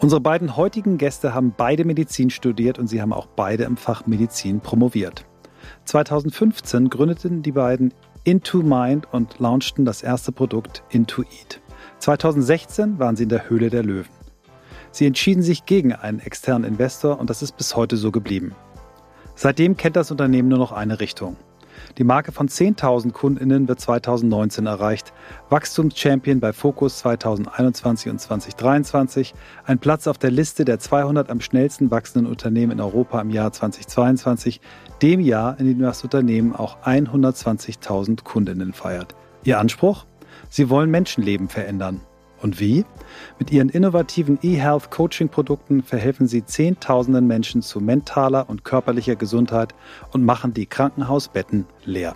Unsere beiden heutigen Gäste haben beide Medizin studiert und sie haben auch beide im Fach Medizin promoviert. 2015 gründeten die beiden Into Mind und launchten das erste Produkt Into Eat. 2016 waren sie in der Höhle der Löwen. Sie entschieden sich gegen einen externen Investor und das ist bis heute so geblieben. Seitdem kennt das Unternehmen nur noch eine Richtung. Die Marke von 10.000 Kundinnen wird 2019 erreicht. Wachstumschampion bei Focus 2021 und 2023. Ein Platz auf der Liste der 200 am schnellsten wachsenden Unternehmen in Europa im Jahr 2022. Dem Jahr, in dem das Unternehmen auch 120.000 Kundinnen feiert. Ihr Anspruch? Sie wollen Menschenleben verändern. Und wie? Mit ihren innovativen eHealth Coaching Produkten verhelfen sie Zehntausenden Menschen zu mentaler und körperlicher Gesundheit und machen die Krankenhausbetten leer.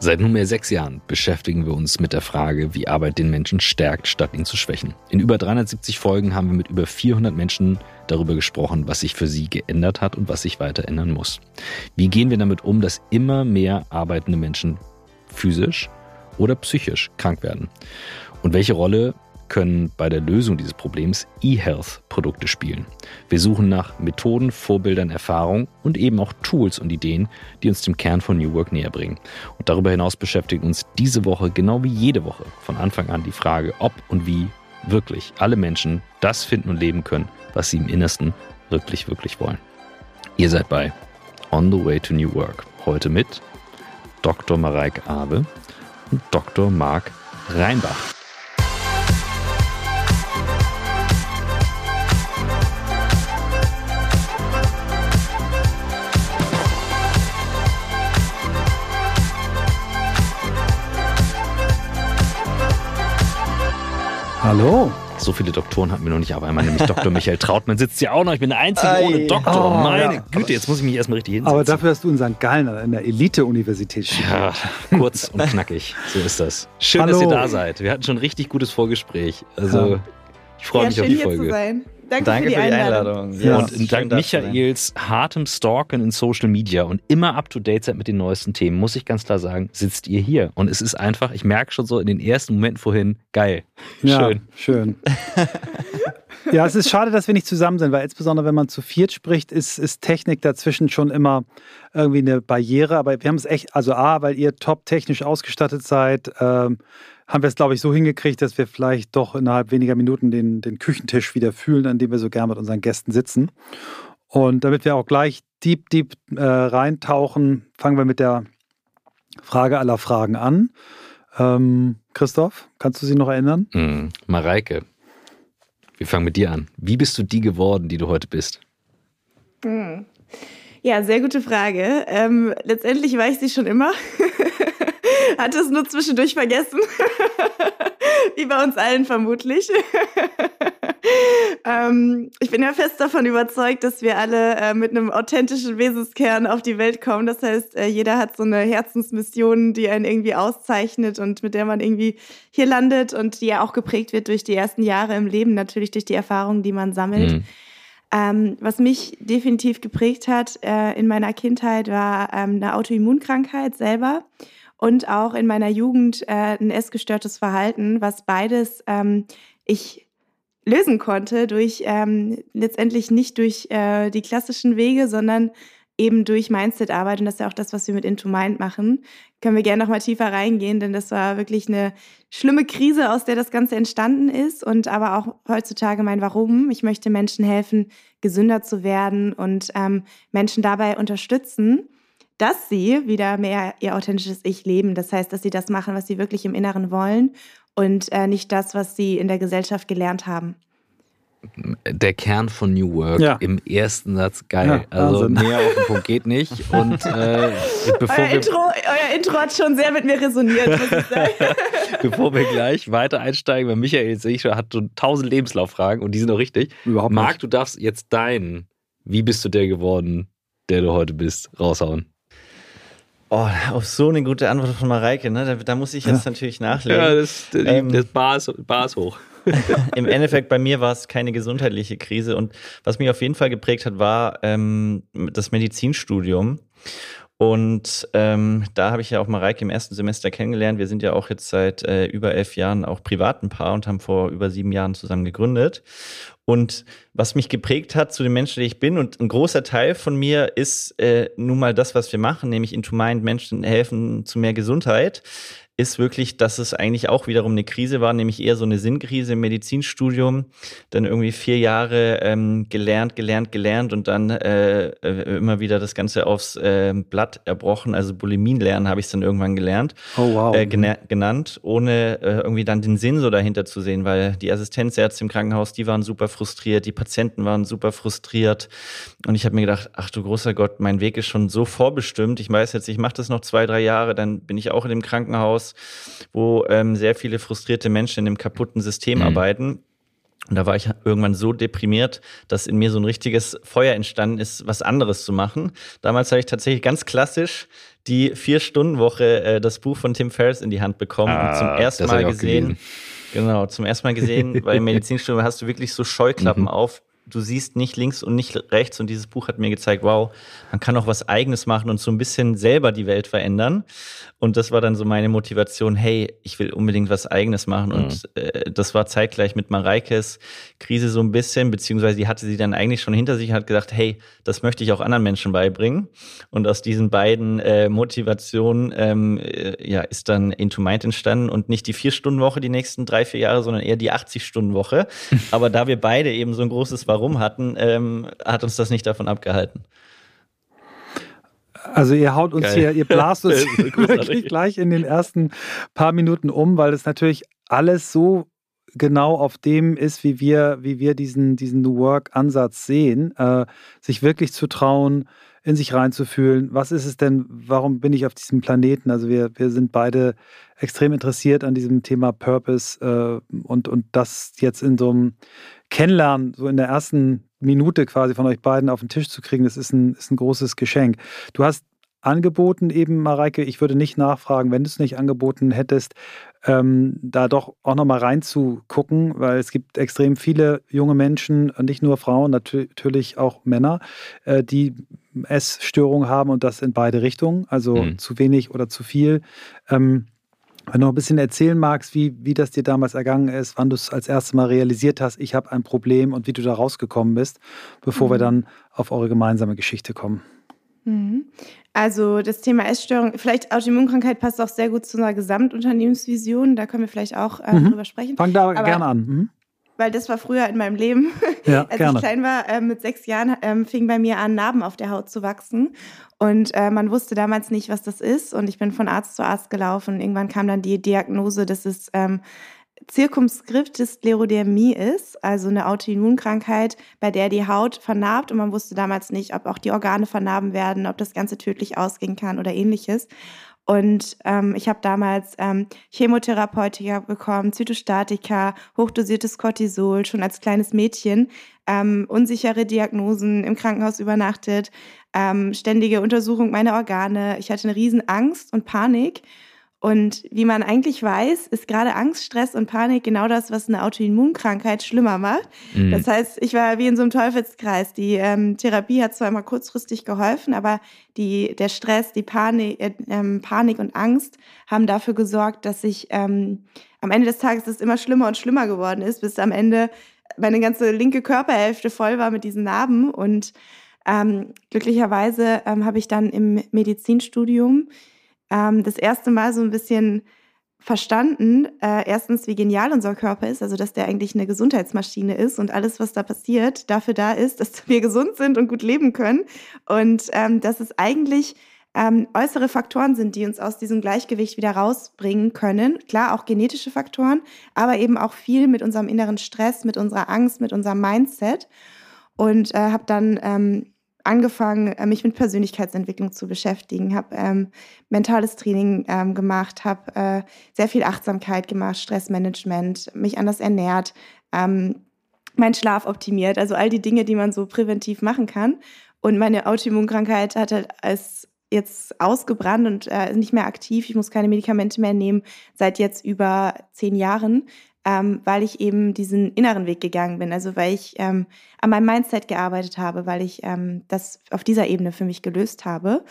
Seit nunmehr sechs Jahren beschäftigen wir uns mit der Frage, wie Arbeit den Menschen stärkt, statt ihn zu schwächen. In über 370 Folgen haben wir mit über 400 Menschen darüber gesprochen, was sich für sie geändert hat und was sich weiter ändern muss. Wie gehen wir damit um, dass immer mehr arbeitende Menschen physisch oder psychisch krank werden? Und welche Rolle können bei der Lösung dieses Problems E-Health-Produkte spielen. Wir suchen nach Methoden, Vorbildern, Erfahrungen und eben auch Tools und Ideen, die uns dem Kern von New Work näher bringen. Und darüber hinaus beschäftigt uns diese Woche, genau wie jede Woche, von Anfang an die Frage, ob und wie wirklich alle Menschen das finden und leben können, was sie im Innersten wirklich, wirklich wollen. Ihr seid bei On the Way to New Work. Heute mit Dr. Mareike Abe und Dr. Marc Reinbach. Hallo. So viele Doktoren hatten wir noch nicht, aber einmal nämlich Dr. Michael Trautmann sitzt ja auch noch. Ich bin der Einzige Ei. ohne Doktor. Oh, Meine ja. Güte, jetzt muss ich mich erstmal richtig hinsetzen. Aber dafür hast du in St. Gallen an der Elite-Universität studiert. Ja, kurz und knackig. So ist das. Schön, Hallo. dass ihr da seid. Wir hatten schon ein richtig gutes Vorgespräch. Also, ich freue ja, mich auf die Folge. Danke, Danke für, die, für die Einladung. Einladung. Ja. Und dank Michaels hartem Stalken in Social Media und immer up to date seid mit den neuesten Themen, muss ich ganz klar sagen, sitzt ihr hier. Und es ist einfach, ich merke schon so in den ersten Momenten vorhin, geil. Schön. Ja, schön. ja, es ist schade, dass wir nicht zusammen sind, weil insbesondere wenn man zu viert spricht, ist, ist Technik dazwischen schon immer irgendwie eine Barriere. Aber wir haben es echt, also A, weil ihr top technisch ausgestattet seid, ähm, haben wir es, glaube ich, so hingekriegt, dass wir vielleicht doch innerhalb weniger Minuten den, den Küchentisch wieder fühlen, an dem wir so gern mit unseren Gästen sitzen. Und damit wir auch gleich deep, deep äh, reintauchen, fangen wir mit der Frage aller Fragen an. Ähm, Christoph, kannst du sie noch erinnern? Mm, Mareike, wir fangen mit dir an. Wie bist du die geworden, die du heute bist? Hm. Ja, sehr gute Frage. Ähm, letztendlich war ich sie schon immer. Hatte es nur zwischendurch vergessen. Wie bei uns allen vermutlich. ähm, ich bin ja fest davon überzeugt, dass wir alle äh, mit einem authentischen Wesenskern auf die Welt kommen. Das heißt, äh, jeder hat so eine Herzensmission, die einen irgendwie auszeichnet und mit der man irgendwie hier landet und die ja auch geprägt wird durch die ersten Jahre im Leben, natürlich durch die Erfahrungen, die man sammelt. Mhm. Ähm, was mich definitiv geprägt hat äh, in meiner Kindheit war ähm, eine Autoimmunkrankheit selber und auch in meiner Jugend äh, ein essgestörtes Verhalten, was beides ähm, ich lösen konnte durch ähm, letztendlich nicht durch äh, die klassischen Wege, sondern eben durch Mindset-Arbeit und das ist ja auch das, was wir mit Into Mind machen. Können wir gerne noch mal tiefer reingehen, denn das war wirklich eine schlimme Krise, aus der das Ganze entstanden ist und aber auch heutzutage mein Warum. Ich möchte Menschen helfen, gesünder zu werden und ähm, Menschen dabei unterstützen dass sie wieder mehr ihr authentisches Ich leben. Das heißt, dass sie das machen, was sie wirklich im Inneren wollen und äh, nicht das, was sie in der Gesellschaft gelernt haben. Der Kern von New Work ja. im ersten Satz geil. Ja, also näher auf den Punkt geht nicht. Und äh, bevor euer, Intro, euer Intro hat schon sehr mit mir resoniert, muss ich sagen. bevor wir gleich weiter einsteigen, weil Michael sehe ich schon, hat so tausend Lebenslauffragen und die sind auch richtig. Überhaupt Marc, nicht. du darfst jetzt deinen, wie bist du der geworden, der du heute bist, raushauen. Oh, auf so eine gute Antwort von Mareike, ne? da, da muss ich jetzt ja. natürlich nachlegen. Ja, das, ähm, das Bar, ist, Bar ist hoch. Im Endeffekt bei mir war es keine gesundheitliche Krise und was mich auf jeden Fall geprägt hat, war ähm, das Medizinstudium. Und ähm, da habe ich ja auch Mareike im ersten Semester kennengelernt. Wir sind ja auch jetzt seit äh, über elf Jahren auch privat ein Paar und haben vor über sieben Jahren zusammen gegründet. Und was mich geprägt hat zu dem Menschen, der ich bin, und ein großer Teil von mir ist äh, nun mal das, was wir machen, nämlich Into Mind Menschen helfen zu mehr Gesundheit ist wirklich, dass es eigentlich auch wiederum eine Krise war, nämlich eher so eine Sinnkrise im Medizinstudium. Dann irgendwie vier Jahre ähm, gelernt, gelernt, gelernt und dann äh, äh immer wieder das Ganze aufs äh, Blatt erbrochen. Also Bulimien lernen habe ich es dann irgendwann gelernt, oh, wow. äh, genannt, ohne äh, irgendwie dann den Sinn so dahinter zu sehen, weil die Assistenzärzte im Krankenhaus, die waren super frustriert, die Patienten waren super frustriert. Und ich habe mir gedacht, ach du großer Gott, mein Weg ist schon so vorbestimmt. Ich weiß jetzt, ich mache das noch zwei, drei Jahre, dann bin ich auch in dem Krankenhaus Krankenhaus, wo ähm, sehr viele frustrierte Menschen in einem kaputten System mhm. arbeiten. Und da war ich irgendwann so deprimiert, dass in mir so ein richtiges Feuer entstanden ist, was anderes zu machen. Damals habe ich tatsächlich ganz klassisch die Vier-Stunden-Woche, äh, das Buch von Tim Ferriss in die Hand bekommen ah, und zum ersten Mal gesehen. Genau, zum ersten Mal gesehen, weil im Medizinstudium hast du wirklich so Scheuklappen mhm. auf du siehst nicht links und nicht rechts. Und dieses Buch hat mir gezeigt, wow, man kann auch was Eigenes machen und so ein bisschen selber die Welt verändern. Und das war dann so meine Motivation, hey, ich will unbedingt was Eigenes machen. Mhm. Und äh, das war zeitgleich mit Mareikes Krise so ein bisschen, beziehungsweise die hatte sie dann eigentlich schon hinter sich, hat gesagt, hey, das möchte ich auch anderen Menschen beibringen. Und aus diesen beiden äh, Motivationen ähm, äh, ja, ist dann Into Mind entstanden und nicht die Vier-Stunden-Woche die nächsten drei, vier Jahre, sondern eher die 80-Stunden-Woche. Aber da wir beide eben so ein großes Warum hatten, ähm, hat uns das nicht davon abgehalten. Also ihr haut uns Geil. hier, ihr blast uns wirklich gleich in den ersten paar Minuten um, weil es natürlich alles so genau auf dem ist, wie wir, wie wir diesen, diesen New Work-Ansatz sehen, äh, sich wirklich zu trauen, in sich reinzufühlen. Was ist es denn, warum bin ich auf diesem Planeten? Also wir, wir sind beide extrem interessiert an diesem Thema Purpose äh, und, und das jetzt in so einem Kennenlernen, so in der ersten Minute quasi von euch beiden auf den Tisch zu kriegen, das ist ein, ist ein großes Geschenk. Du hast angeboten eben, Mareike, ich würde nicht nachfragen, wenn du es nicht angeboten hättest, ähm, da doch auch nochmal reinzugucken, weil es gibt extrem viele junge Menschen, nicht nur Frauen, natürlich auch Männer, äh, die Essstörungen haben und das in beide Richtungen, also mhm. zu wenig oder zu viel. Ähm, wenn du noch ein bisschen erzählen magst, wie, wie das dir damals ergangen ist, wann du es als erstes Mal realisiert hast, ich habe ein Problem und wie du da rausgekommen bist, bevor mhm. wir dann auf eure gemeinsame Geschichte kommen. Mhm. Also das Thema Essstörung, vielleicht Autoimmunkrankheit passt auch sehr gut zu unserer Gesamtunternehmensvision. Da können wir vielleicht auch äh, mhm. drüber sprechen. Fang da Aber, gerne an. Weil das war früher in meinem Leben. Ja, Als gerne. ich klein war, äh, mit sechs Jahren, äh, fing bei mir an, Narben auf der Haut zu wachsen. Und äh, man wusste damals nicht, was das ist. Und ich bin von Arzt zu Arzt gelaufen. irgendwann kam dann die Diagnose, dass es ähm, Zirkumskriptis Sklerodermie ist, also eine Autoimmunkrankheit, bei der die Haut vernarbt und man wusste damals nicht, ob auch die Organe vernarben werden, ob das Ganze tödlich ausgehen kann oder ähnliches. Und ähm, ich habe damals ähm, Chemotherapeutika bekommen, Zytostatika, hochdosiertes Cortisol, schon als kleines Mädchen, ähm, unsichere Diagnosen, im Krankenhaus übernachtet, ähm, ständige Untersuchung meiner Organe. Ich hatte eine riesen Angst und Panik und wie man eigentlich weiß, ist gerade Angst, Stress und Panik genau das, was eine Autoimmunkrankheit schlimmer macht. Mhm. Das heißt, ich war wie in so einem Teufelskreis. Die ähm, Therapie hat zwar immer kurzfristig geholfen, aber die, der Stress, die Panik, äh, ähm, Panik und Angst haben dafür gesorgt, dass ich ähm, am Ende des Tages es immer schlimmer und schlimmer geworden ist, bis am Ende meine ganze linke Körperhälfte voll war mit diesen Narben. Und ähm, glücklicherweise ähm, habe ich dann im Medizinstudium ähm, das erste Mal so ein bisschen verstanden, äh, erstens, wie genial unser Körper ist, also dass der eigentlich eine Gesundheitsmaschine ist und alles, was da passiert, dafür da ist, dass wir gesund sind und gut leben können. Und ähm, dass es eigentlich ähm, äußere Faktoren sind, die uns aus diesem Gleichgewicht wieder rausbringen können. Klar, auch genetische Faktoren, aber eben auch viel mit unserem inneren Stress, mit unserer Angst, mit unserem Mindset. Und äh, habe dann ähm, angefangen, äh, mich mit Persönlichkeitsentwicklung zu beschäftigen, habe ähm, mentales Training ähm, gemacht, habe äh, sehr viel Achtsamkeit gemacht, Stressmanagement, mich anders ernährt, ähm, meinen Schlaf optimiert, also all die Dinge, die man so präventiv machen kann. Und meine Autoimmunkrankheit hat halt als jetzt ausgebrannt und äh, nicht mehr aktiv. Ich muss keine Medikamente mehr nehmen seit jetzt über zehn Jahren ähm, weil ich eben diesen inneren Weg gegangen bin. Also weil ich ähm, an meinem Mindset gearbeitet habe, weil ich ähm, das auf dieser Ebene für mich gelöst habe.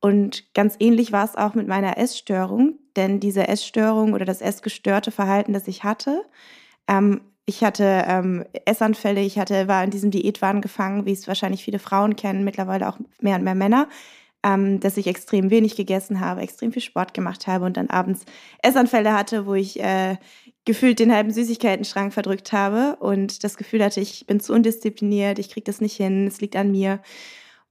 Und ganz ähnlich war es auch mit meiner Essstörung, denn diese Essstörung oder das essgestörte Verhalten, das ich hatte, ähm, Ich hatte ähm, Essanfälle, ich hatte, war in diesem Diätwahn gefangen, wie es wahrscheinlich viele Frauen kennen, mittlerweile auch mehr und mehr Männer, ähm, dass ich extrem wenig gegessen habe, extrem viel Sport gemacht habe und dann abends Essanfälle hatte, wo ich äh, gefühlt den halben Süßigkeiten-Schrank verdrückt habe und das Gefühl hatte, ich bin zu undiszipliniert, ich kriege das nicht hin, es liegt an mir.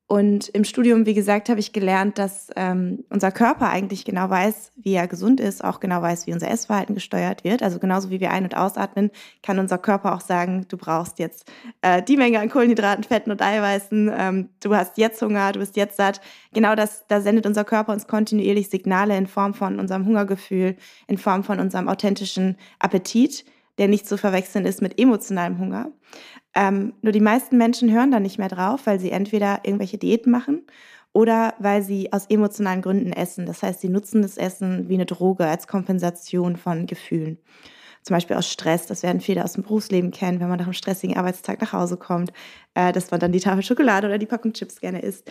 Und im Studium, wie gesagt, habe ich gelernt, dass ähm, unser Körper eigentlich genau weiß, wie er gesund ist, auch genau weiß, wie unser Essverhalten gesteuert wird. Also genauso wie wir ein- und ausatmen, kann unser Körper auch sagen, du brauchst jetzt äh, die Menge an Kohlenhydraten, Fetten und Eiweißen, ähm, du hast jetzt Hunger, du bist jetzt satt. Genau das, da sendet unser Körper uns kontinuierlich Signale in Form von unserem Hungergefühl, in Form von unserem authentischen Appetit, der nicht zu verwechseln ist mit emotionalem Hunger. Ähm, nur die meisten Menschen hören da nicht mehr drauf, weil sie entweder irgendwelche Diäten machen oder weil sie aus emotionalen Gründen essen. Das heißt, sie nutzen das Essen wie eine Droge als Kompensation von Gefühlen. Zum Beispiel aus Stress, das werden viele aus dem Berufsleben kennen, wenn man nach einem stressigen Arbeitstag nach Hause kommt, äh, dass man dann die Tafel Schokolade oder die Packung Chips gerne isst.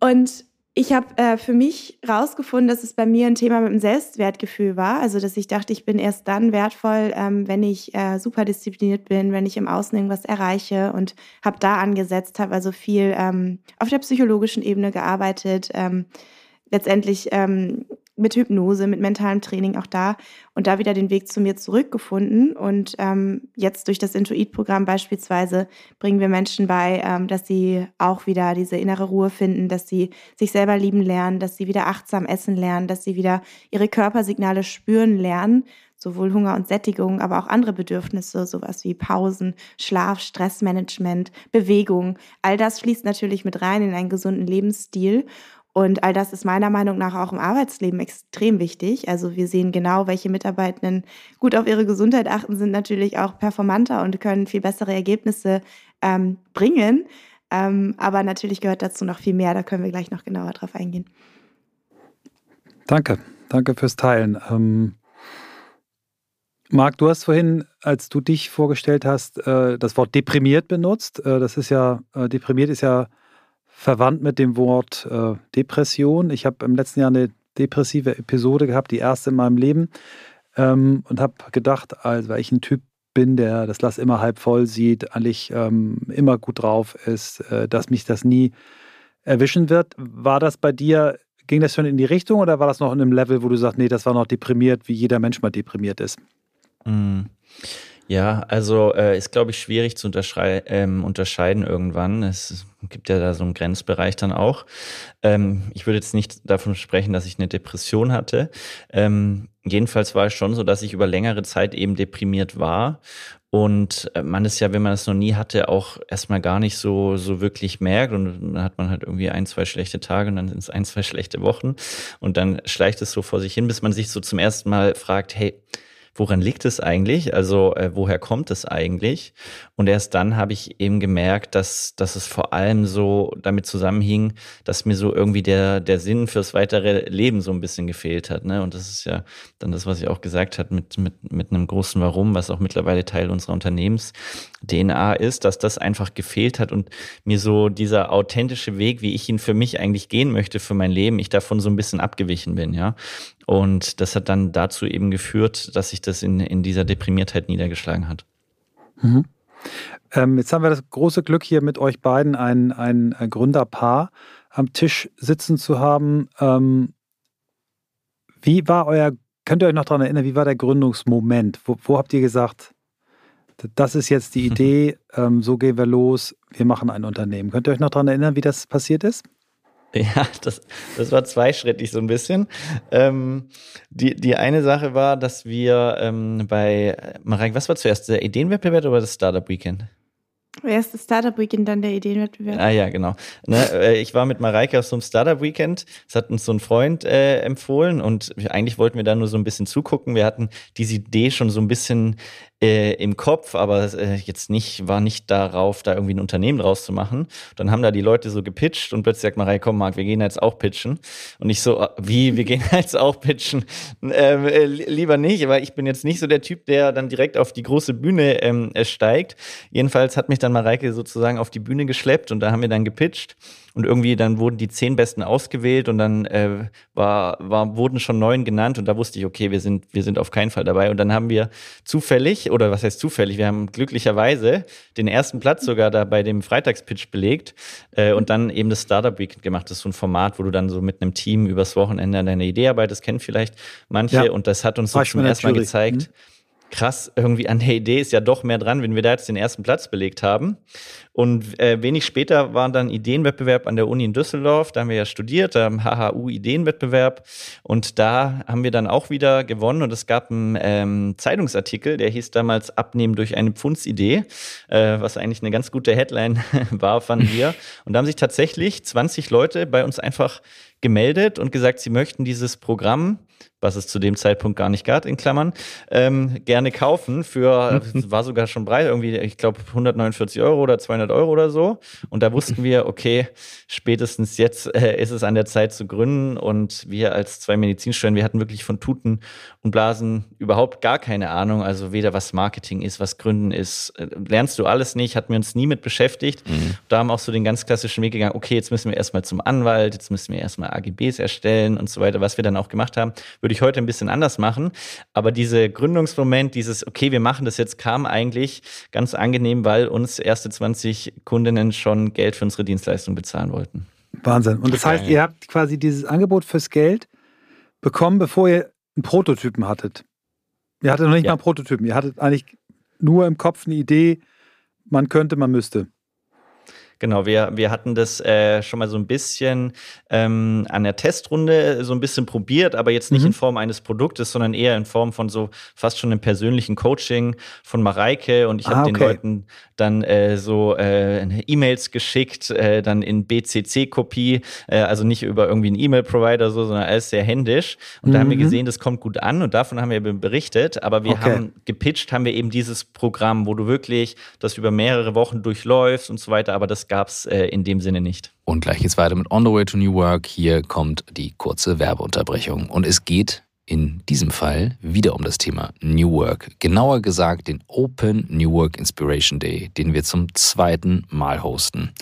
Und ich habe äh, für mich rausgefunden, dass es bei mir ein Thema mit dem Selbstwertgefühl war. Also, dass ich dachte, ich bin erst dann wertvoll, ähm, wenn ich äh, super diszipliniert bin, wenn ich im Außen irgendwas erreiche und habe da angesetzt, habe also viel ähm, auf der psychologischen Ebene gearbeitet, ähm, letztendlich ähm, mit Hypnose, mit mentalem Training auch da und da wieder den Weg zu mir zurückgefunden. Und ähm, jetzt durch das Intuit-Programm beispielsweise bringen wir Menschen bei, ähm, dass sie auch wieder diese innere Ruhe finden, dass sie sich selber lieben lernen, dass sie wieder achtsam essen lernen, dass sie wieder ihre Körpersignale spüren lernen, sowohl Hunger und Sättigung, aber auch andere Bedürfnisse, sowas wie Pausen, Schlaf, Stressmanagement, Bewegung. All das fließt natürlich mit rein in einen gesunden Lebensstil. Und all das ist meiner Meinung nach auch im Arbeitsleben extrem wichtig. Also wir sehen genau, welche Mitarbeitenden gut auf ihre Gesundheit achten, sind natürlich auch performanter und können viel bessere Ergebnisse ähm, bringen. Ähm, aber natürlich gehört dazu noch viel mehr. Da können wir gleich noch genauer drauf eingehen. Danke, danke fürs Teilen. Ähm, Marc, du hast vorhin, als du dich vorgestellt hast, äh, das Wort deprimiert benutzt. Äh, das ist ja, äh, deprimiert ist ja verwandt mit dem Wort äh, Depression. Ich habe im letzten Jahr eine depressive Episode gehabt, die erste in meinem Leben, ähm, und habe gedacht, also weil ich ein Typ bin, der das Glas immer halb voll sieht, eigentlich ähm, immer gut drauf ist, äh, dass mich das nie erwischen wird. War das bei dir, ging das schon in die Richtung oder war das noch in einem Level, wo du sagst, nee, das war noch deprimiert, wie jeder Mensch mal deprimiert ist? Mm. Ja, also äh, ist, glaube ich, schwierig zu ähm, unterscheiden irgendwann. Es gibt ja da so einen Grenzbereich dann auch. Ähm, ich würde jetzt nicht davon sprechen, dass ich eine Depression hatte. Ähm, jedenfalls war es schon so, dass ich über längere Zeit eben deprimiert war. Und äh, man ist ja, wenn man es noch nie hatte, auch erstmal gar nicht so, so wirklich merkt. Und dann hat man halt irgendwie ein, zwei schlechte Tage und dann sind es ein, zwei schlechte Wochen. Und dann schleicht es so vor sich hin, bis man sich so zum ersten Mal fragt, hey, woran liegt es eigentlich? Also äh, woher kommt es eigentlich? Und erst dann habe ich eben gemerkt, dass, dass es vor allem so damit zusammenhing, dass mir so irgendwie der, der Sinn fürs weitere Leben so ein bisschen gefehlt hat. Ne? Und das ist ja dann das, was ich auch gesagt habe, mit, mit, mit einem großen Warum, was auch mittlerweile Teil unserer Unternehmens-DNA ist, dass das einfach gefehlt hat und mir so dieser authentische Weg, wie ich ihn für mich eigentlich gehen möchte, für mein Leben, ich davon so ein bisschen abgewichen bin, ja. Und das hat dann dazu eben geführt, dass sich das in, in dieser Deprimiertheit niedergeschlagen hat. Mhm. Ähm, jetzt haben wir das große Glück, hier mit euch beiden ein, ein, Gründerpaar am Tisch sitzen zu haben. Ähm, wie war euer, könnt ihr euch noch daran erinnern, wie war der Gründungsmoment? Wo, wo habt ihr gesagt, das ist jetzt die Idee, ähm, so gehen wir los, wir machen ein Unternehmen. Könnt ihr euch noch daran erinnern, wie das passiert ist? Ja, das, das war zweischrittig so ein bisschen. Ähm, die, die eine Sache war, dass wir ähm, bei, Marek, was war zuerst, der Ideenwettbewerb oder das Startup Weekend? Erst das Startup Weekend, dann der Ideenwettbewerb. Ah ja, genau. Ne, äh, ich war mit Mareike auf so einem Startup Weekend. Das hat uns so ein Freund äh, empfohlen und eigentlich wollten wir da nur so ein bisschen zugucken. Wir hatten diese Idee schon so ein bisschen äh, im Kopf, aber äh, jetzt nicht, war nicht darauf, da irgendwie ein Unternehmen draus zu machen. Dann haben da die Leute so gepitcht und plötzlich sagt Marei, komm Marc, wir gehen jetzt auch pitchen. Und ich so, äh, wie, wir gehen jetzt auch pitchen? Ähm, äh, lieber nicht, weil ich bin jetzt nicht so der Typ, der dann direkt auf die große Bühne ähm, steigt. Jedenfalls hat mich dann Mareike sozusagen auf die Bühne geschleppt und da haben wir dann gepitcht und irgendwie dann wurden die zehn Besten ausgewählt und dann äh, war, war, wurden schon neun genannt und da wusste ich, okay, wir sind, wir sind auf keinen Fall dabei. Und dann haben wir zufällig, oder was heißt zufällig, wir haben glücklicherweise den ersten Platz sogar da bei dem Freitagspitch belegt äh, und dann eben das Startup Weekend gemacht. Das ist so ein Format, wo du dann so mit einem Team übers Wochenende an deiner Idee arbeitest, kennen vielleicht manche ja. und das hat uns so zum ersten Mal gezeigt. Mhm krass, irgendwie an der Idee ist ja doch mehr dran, wenn wir da jetzt den ersten Platz belegt haben. Und äh, wenig später war dann Ideenwettbewerb an der Uni in Düsseldorf. Da haben wir ja studiert, da haben HHU Ideenwettbewerb. Und da haben wir dann auch wieder gewonnen. Und es gab einen ähm, Zeitungsartikel, der hieß damals Abnehmen durch eine Pfundsidee, äh, was eigentlich eine ganz gute Headline war, fanden wir. Und da haben sich tatsächlich 20 Leute bei uns einfach gemeldet und gesagt, sie möchten dieses Programm was es zu dem Zeitpunkt gar nicht gab, in Klammern, ähm, gerne kaufen für, war sogar schon breit, irgendwie, ich glaube, 149 Euro oder 200 Euro oder so. Und da wussten wir, okay, spätestens jetzt äh, ist es an der Zeit zu gründen. Und wir als zwei Medizinstudenten, wir hatten wirklich von Tuten und Blasen überhaupt gar keine Ahnung. Also weder was Marketing ist, was Gründen ist, äh, lernst du alles nicht, hatten wir uns nie mit beschäftigt. Mhm. Da haben auch so den ganz klassischen Weg gegangen, okay, jetzt müssen wir erstmal zum Anwalt, jetzt müssen wir erstmal AGBs erstellen und so weiter, was wir dann auch gemacht haben würde ich heute ein bisschen anders machen. Aber dieser Gründungsmoment, dieses, okay, wir machen das jetzt, kam eigentlich ganz angenehm, weil uns erste 20 Kundinnen schon Geld für unsere Dienstleistung bezahlen wollten. Wahnsinn. Und das heißt, ihr habt quasi dieses Angebot fürs Geld bekommen, bevor ihr einen Prototypen hattet. Ihr hattet noch nicht ja. mal einen Prototypen. Ihr hattet eigentlich nur im Kopf eine Idee, man könnte, man müsste. Genau, wir, wir hatten das äh, schon mal so ein bisschen ähm, an der Testrunde so ein bisschen probiert, aber jetzt nicht mhm. in Form eines Produktes, sondern eher in Form von so fast schon einem persönlichen Coaching von Mareike. Und ich ah, habe okay. den Leuten dann äh, so äh, E-Mails geschickt, äh, dann in BCC-Kopie, äh, also nicht über irgendwie einen E-Mail-Provider so, sondern alles sehr händisch. Und mhm. da haben wir mhm. gesehen, das kommt gut an und davon haben wir berichtet. Aber wir okay. haben gepitcht, haben wir eben dieses Programm, wo du wirklich das über mehrere Wochen durchläufst und so weiter. Aber das gab es äh, in dem Sinne nicht. Und gleich geht's weiter mit On the Way to New Work. Hier kommt die kurze Werbeunterbrechung. Und es geht in diesem Fall wieder um das Thema New Work. Genauer gesagt den Open New Work Inspiration Day, den wir zum zweiten Mal hosten.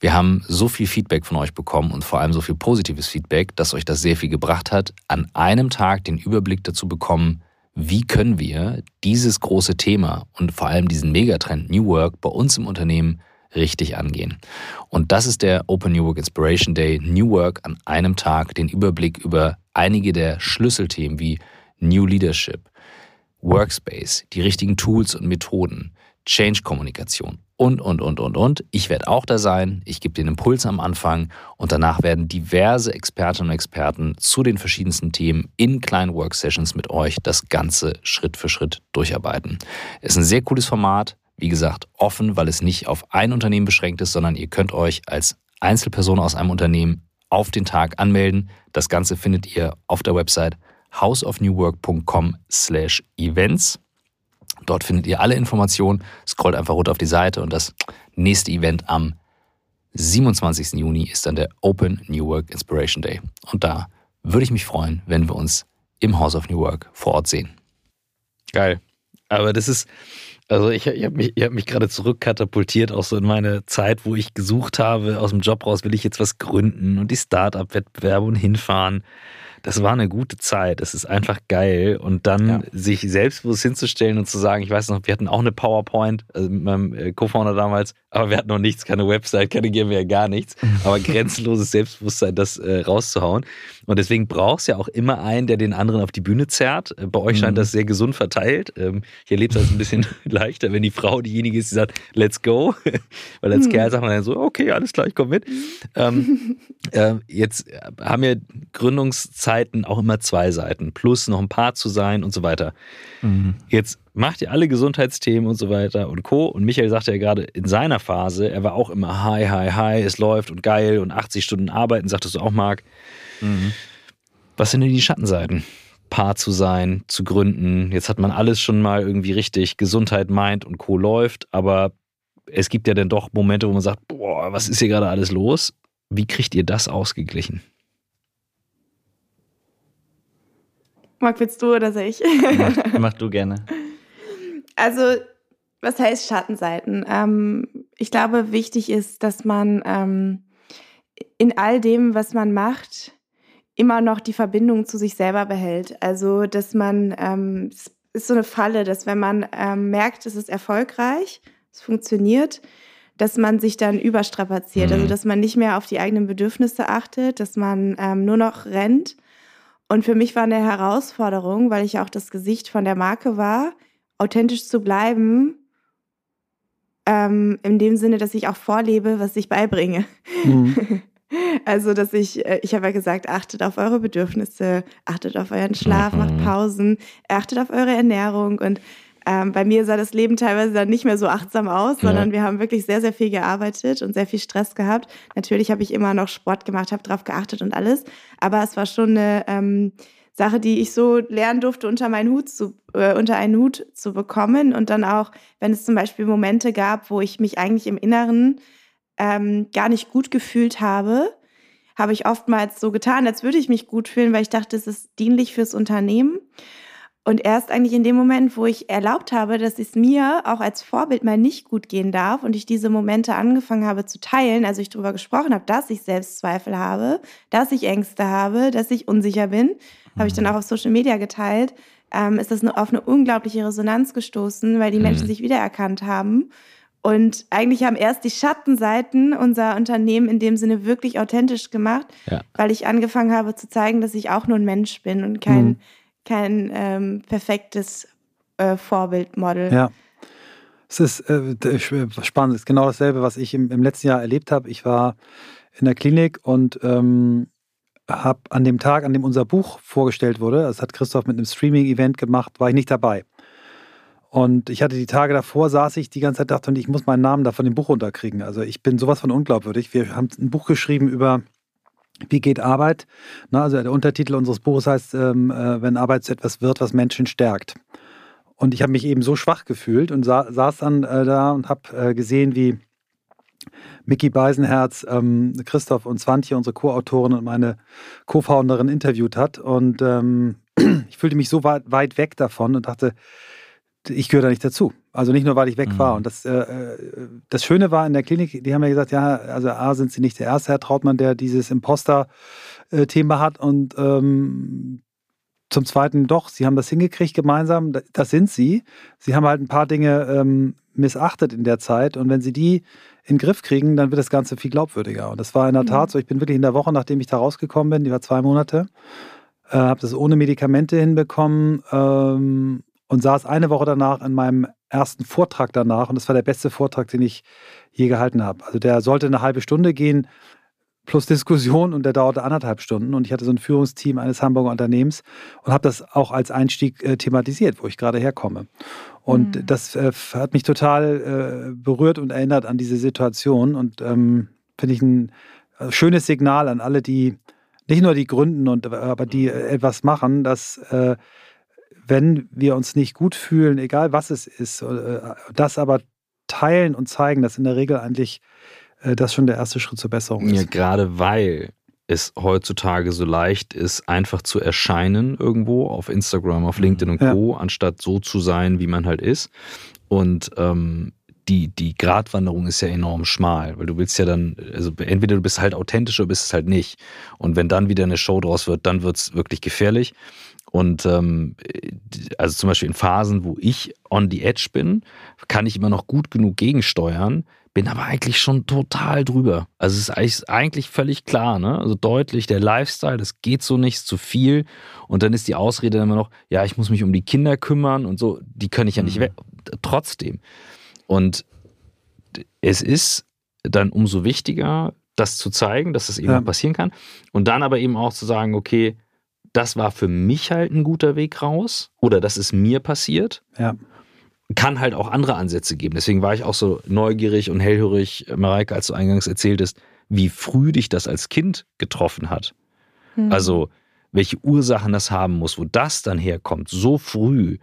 Wir haben so viel Feedback von euch bekommen und vor allem so viel positives Feedback, dass euch das sehr viel gebracht hat, an einem Tag den Überblick dazu bekommen, wie können wir dieses große Thema und vor allem diesen Megatrend New Work bei uns im Unternehmen richtig angehen. Und das ist der Open New Work Inspiration Day, New Work an einem Tag, den Überblick über einige der Schlüsselthemen wie New Leadership, Workspace, die richtigen Tools und Methoden, Change-Kommunikation und, und, und, und, und. Ich werde auch da sein. Ich gebe den Impuls am Anfang und danach werden diverse Expertinnen und Experten zu den verschiedensten Themen in kleinen Worksessions mit euch das Ganze Schritt für Schritt durcharbeiten. Es ist ein sehr cooles Format. Wie gesagt, offen, weil es nicht auf ein Unternehmen beschränkt ist, sondern ihr könnt euch als Einzelperson aus einem Unternehmen auf den Tag anmelden. Das Ganze findet ihr auf der Website houseofnewwork.com/events. Dort findet ihr alle Informationen. Scrollt einfach runter auf die Seite und das nächste Event am 27. Juni ist dann der Open New Work Inspiration Day. Und da würde ich mich freuen, wenn wir uns im House of New Work vor Ort sehen. Geil. Aber das ist, also ich, ich habe mich, hab mich gerade zurückkatapultiert, auch so in meine Zeit, wo ich gesucht habe, aus dem Job raus will ich jetzt was gründen und die Start-up-Wettbewerbe und hinfahren das war eine gute Zeit. Es ist einfach geil. Und dann ja. sich selbstbewusst hinzustellen und zu sagen, ich weiß noch, wir hatten auch eine PowerPoint also mit meinem äh, Co-Founder damals, aber wir hatten noch nichts, keine Website, keine GmbH, gar nichts. Aber grenzenloses Selbstbewusstsein, das äh, rauszuhauen. Und deswegen braucht es ja auch immer einen, der den anderen auf die Bühne zerrt. Äh, bei euch scheint mhm. das sehr gesund verteilt. Ähm, ich erlebe es ein bisschen leichter, wenn die Frau diejenige ist, die sagt, let's go. Weil als mhm. Kerl sagt man dann so, okay, alles klar, ich komme mit. Ähm, äh, jetzt haben wir Gründungszeiten auch immer zwei Seiten, plus noch ein Paar zu sein und so weiter. Mhm. Jetzt macht ihr alle Gesundheitsthemen und so weiter und Co. Und Michael sagte ja gerade in seiner Phase, er war auch immer hi, hi, hi, es läuft und geil und 80 Stunden arbeiten, sagtest du auch, Marc. Mhm. Was sind denn die Schattenseiten? Paar zu sein, zu gründen. Jetzt hat man alles schon mal irgendwie richtig, Gesundheit meint und Co. läuft, aber es gibt ja dann doch Momente, wo man sagt, boah, was ist hier gerade alles los? Wie kriegt ihr das ausgeglichen? Marc, willst du oder soll ich? Mach, mach du gerne. Also, was heißt Schattenseiten? Ähm, ich glaube, wichtig ist, dass man ähm, in all dem, was man macht, immer noch die Verbindung zu sich selber behält. Also, dass man, ähm, es ist so eine Falle, dass wenn man ähm, merkt, es ist erfolgreich, es funktioniert, dass man sich dann überstrapaziert. Also, mhm. Also, dass man nicht mehr auf die eigenen Bedürfnisse achtet, dass man ähm, nur noch rennt. Und für mich war eine Herausforderung, weil ich auch das Gesicht von der Marke war, authentisch zu bleiben, ähm, in dem Sinne, dass ich auch vorlebe, was ich beibringe. Mhm. Also, dass ich, äh, ich habe ja gesagt, achtet auf eure Bedürfnisse, achtet auf euren Schlaf, mhm. macht Pausen, achtet auf eure Ernährung. Und ähm, bei mir sah das Leben teilweise dann nicht mehr so achtsam aus, sondern ja. wir haben wirklich sehr, sehr viel gearbeitet und sehr viel Stress gehabt. Natürlich habe ich immer noch Sport gemacht, habe darauf geachtet und alles. Aber es war schon eine ähm, Sache, die ich so lernen durfte, unter meinen Hut zu, äh, unter einen Hut zu bekommen. Und dann auch, wenn es zum Beispiel Momente gab, wo ich mich eigentlich im Inneren ähm, gar nicht gut gefühlt habe, habe ich oftmals so getan, als würde ich mich gut fühlen, weil ich dachte, es ist dienlich fürs Unternehmen. Und erst eigentlich in dem Moment, wo ich erlaubt habe, dass es mir auch als Vorbild mal nicht gut gehen darf und ich diese Momente angefangen habe zu teilen, also ich darüber gesprochen habe, dass ich Selbstzweifel habe, dass ich Ängste habe, dass ich unsicher bin. Habe ich dann auch auf Social Media geteilt, ähm, ist das auf eine unglaubliche Resonanz gestoßen, weil die Menschen mhm. sich wiedererkannt haben und eigentlich haben erst die Schattenseiten unser Unternehmen in dem Sinne wirklich authentisch gemacht, ja. weil ich angefangen habe zu zeigen, dass ich auch nur ein Mensch bin und kein, mhm. kein ähm, perfektes äh, Vorbildmodel. Ja. Es ist äh, spannend, es ist genau dasselbe, was ich im, im letzten Jahr erlebt habe. Ich war in der Klinik und ähm, habe an dem Tag, an dem unser Buch vorgestellt wurde, das hat Christoph mit einem Streaming-Event gemacht, war ich nicht dabei. Und ich hatte die Tage davor, saß ich die ganze Zeit, dachte, ich muss meinen Namen da von dem Buch runterkriegen. Also ich bin sowas von unglaubwürdig. Wir haben ein Buch geschrieben über wie geht Arbeit? Na, also der Untertitel unseres Buches heißt, ähm, äh, wenn Arbeit zu etwas wird, was Menschen stärkt. Und ich habe mich eben so schwach gefühlt und sa saß dann äh, da und habe äh, gesehen, wie Mickey Beisenherz, ähm, Christoph und Swantje, unsere Co-Autorin und meine Co-Founderin, interviewt hat. Und ähm, ich fühlte mich so weit, weit weg davon und dachte, ich gehöre da nicht dazu. Also nicht nur, weil ich weg mhm. war. Und das, äh, äh, das Schöne war in der Klinik, die haben ja gesagt, ja, also A, sind sie nicht der erste Herr Trautmann, der dieses Imposter-Thema hat. Und ähm, zum Zweiten doch, sie haben das hingekriegt gemeinsam. Das sind sie. Sie haben halt ein paar Dinge ähm, missachtet in der Zeit. Und wenn sie die in den Griff kriegen, dann wird das Ganze viel glaubwürdiger. Und das war in der mhm. Tat so. Ich bin wirklich in der Woche, nachdem ich da rausgekommen bin, die war zwei Monate, äh, habe das ohne Medikamente hinbekommen. Ähm, und saß eine Woche danach in meinem ersten Vortrag danach und das war der beste Vortrag, den ich je gehalten habe. Also der sollte eine halbe Stunde gehen plus Diskussion und der dauerte anderthalb Stunden und ich hatte so ein Führungsteam eines Hamburger Unternehmens und habe das auch als Einstieg äh, thematisiert, wo ich gerade herkomme. Und mhm. das äh, hat mich total äh, berührt und erinnert an diese Situation und ähm, finde ich ein äh, schönes Signal an alle, die nicht nur die gründen und aber die äh, etwas machen, dass äh, wenn wir uns nicht gut fühlen, egal was es ist, äh, das aber teilen und zeigen, dass in der Regel eigentlich äh, das schon der erste Schritt zur Besserung ist. Ja, gerade weil es heutzutage so leicht ist, einfach zu erscheinen irgendwo auf Instagram, auf LinkedIn und Co., ja. anstatt so zu sein, wie man halt ist. Und ähm, die, die Gratwanderung ist ja enorm schmal, weil du willst ja dann, also entweder du bist halt authentisch oder bist es halt nicht. Und wenn dann wieder eine Show draus wird, dann wird es wirklich gefährlich. Und ähm, also zum Beispiel in Phasen, wo ich on the edge bin, kann ich immer noch gut genug gegensteuern, bin aber eigentlich schon total drüber. Also es ist eigentlich völlig klar, ne? Also deutlich, der Lifestyle, das geht so nicht, zu viel. Und dann ist die Ausrede immer noch, ja, ich muss mich um die Kinder kümmern und so, die kann ich ja nicht mhm. weg. Trotzdem. Und es ist dann umso wichtiger, das zu zeigen, dass das eben ja. passieren kann. Und dann aber eben auch zu sagen, okay, das war für mich halt ein guter Weg raus oder das ist mir passiert. Ja. Kann halt auch andere Ansätze geben. Deswegen war ich auch so neugierig und hellhörig, Mareike, als du eingangs erzähltest, wie früh dich das als Kind getroffen hat. Mhm. Also, welche Ursachen das haben muss, wo das dann herkommt, so früh.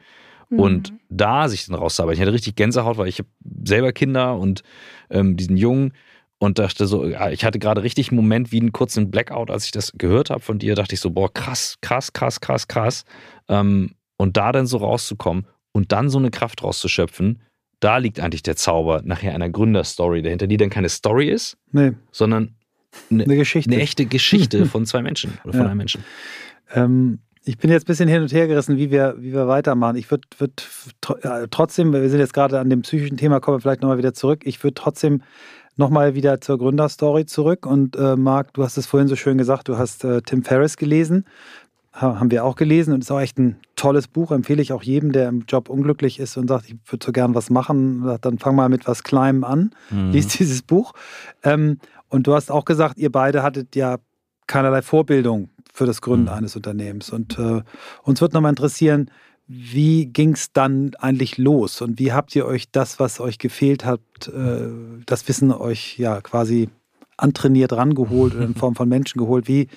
Mhm. Und da sich dann rauszuarbeiten. Ich hatte richtig Gänsehaut, weil ich habe selber Kinder und ähm, diesen Jungen und dachte so, ich hatte gerade richtig einen Moment wie einen kurzen Blackout, als ich das gehört habe von dir, dachte ich so, boah, krass, krass, krass, krass, krass. Ähm, und da dann so rauszukommen und dann so eine Kraft rauszuschöpfen, da liegt eigentlich der Zauber nachher einer Gründerstory dahinter, die dann keine Story ist, Nee, sondern eine, eine Geschichte. eine echte Geschichte von zwei Menschen oder von Ja. einem Menschen. Ähm, ich bin jetzt ein bisschen hin und her gerissen, wie wir, wie wir weitermachen. Ich würde würd, trotzdem, wir sind jetzt gerade an dem psychischen Thema, kommen wir vielleicht nochmal wieder zurück. Ich würde trotzdem nochmal wieder zur Gründerstory zurück. Und äh, Marc, du hast es vorhin so schön gesagt, du hast äh, Tim Ferriss gelesen. Ha, haben wir auch gelesen und ist auch echt ein tolles Buch. Empfehle ich auch jedem, der im Job unglücklich ist und sagt, ich würde so gern was machen. Sagt, Dann fang mal mit was Kleinem an. Mhm. Lies dieses Buch. Ähm, und du hast auch gesagt, ihr beide hattet ja keinerlei Vorbildung für das Gründen Mhm. eines Unternehmens. Und äh, uns wird nochmal interessieren, wie ging es dann eigentlich los und wie habt ihr euch das, was euch gefehlt hat, äh, das Wissen euch ja quasi antrainiert rangeholt oder in Form von Menschen geholt? Wie,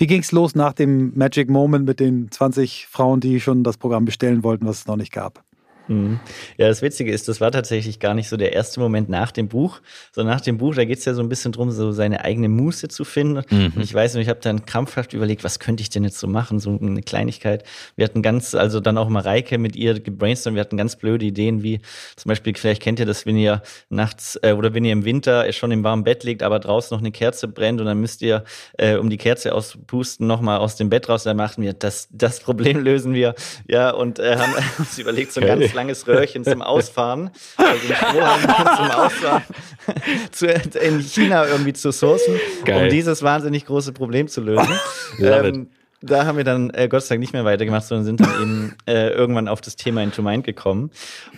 wie ging es los nach dem Magic Moment mit den 20 Frauen, die schon das Programm bestellen wollten, was es noch nicht gab? Mhm. Ja, das Witzige ist, das war tatsächlich gar nicht so der erste Moment nach dem Buch, sondern nach dem Buch, da geht es ja so ein bisschen drum, so seine eigene Muße zu finden. Mhm. Und ich weiß nicht, ich habe dann krampfhaft überlegt, was könnte ich denn jetzt so machen, so eine Kleinigkeit. Wir hatten ganz, also dann auch Mareike mit ihr gebrainstormt, wir hatten ganz blöde Ideen, wie zum Beispiel, vielleicht kennt ihr das, wenn ihr nachts äh, oder wenn ihr im Winter schon im warmen Bett liegt, aber draußen noch eine Kerze brennt und dann müsst ihr, äh, um die Kerze auspusten, nochmal aus dem Bett raus, dann machen wir das, das Problem lösen wir, ja, und äh, haben uns überlegt, so ein ganz langes Röhrchen zum Ausfahren, also ein Strohhalm zum Ausfahren, zu, in China irgendwie zu sourcen, Geil. um dieses wahnsinnig große Problem zu lösen. Ähm, da haben wir dann äh, Gott sei Dank nicht mehr weitergemacht, sondern sind dann eben äh, irgendwann auf das Thema Into Mind gekommen.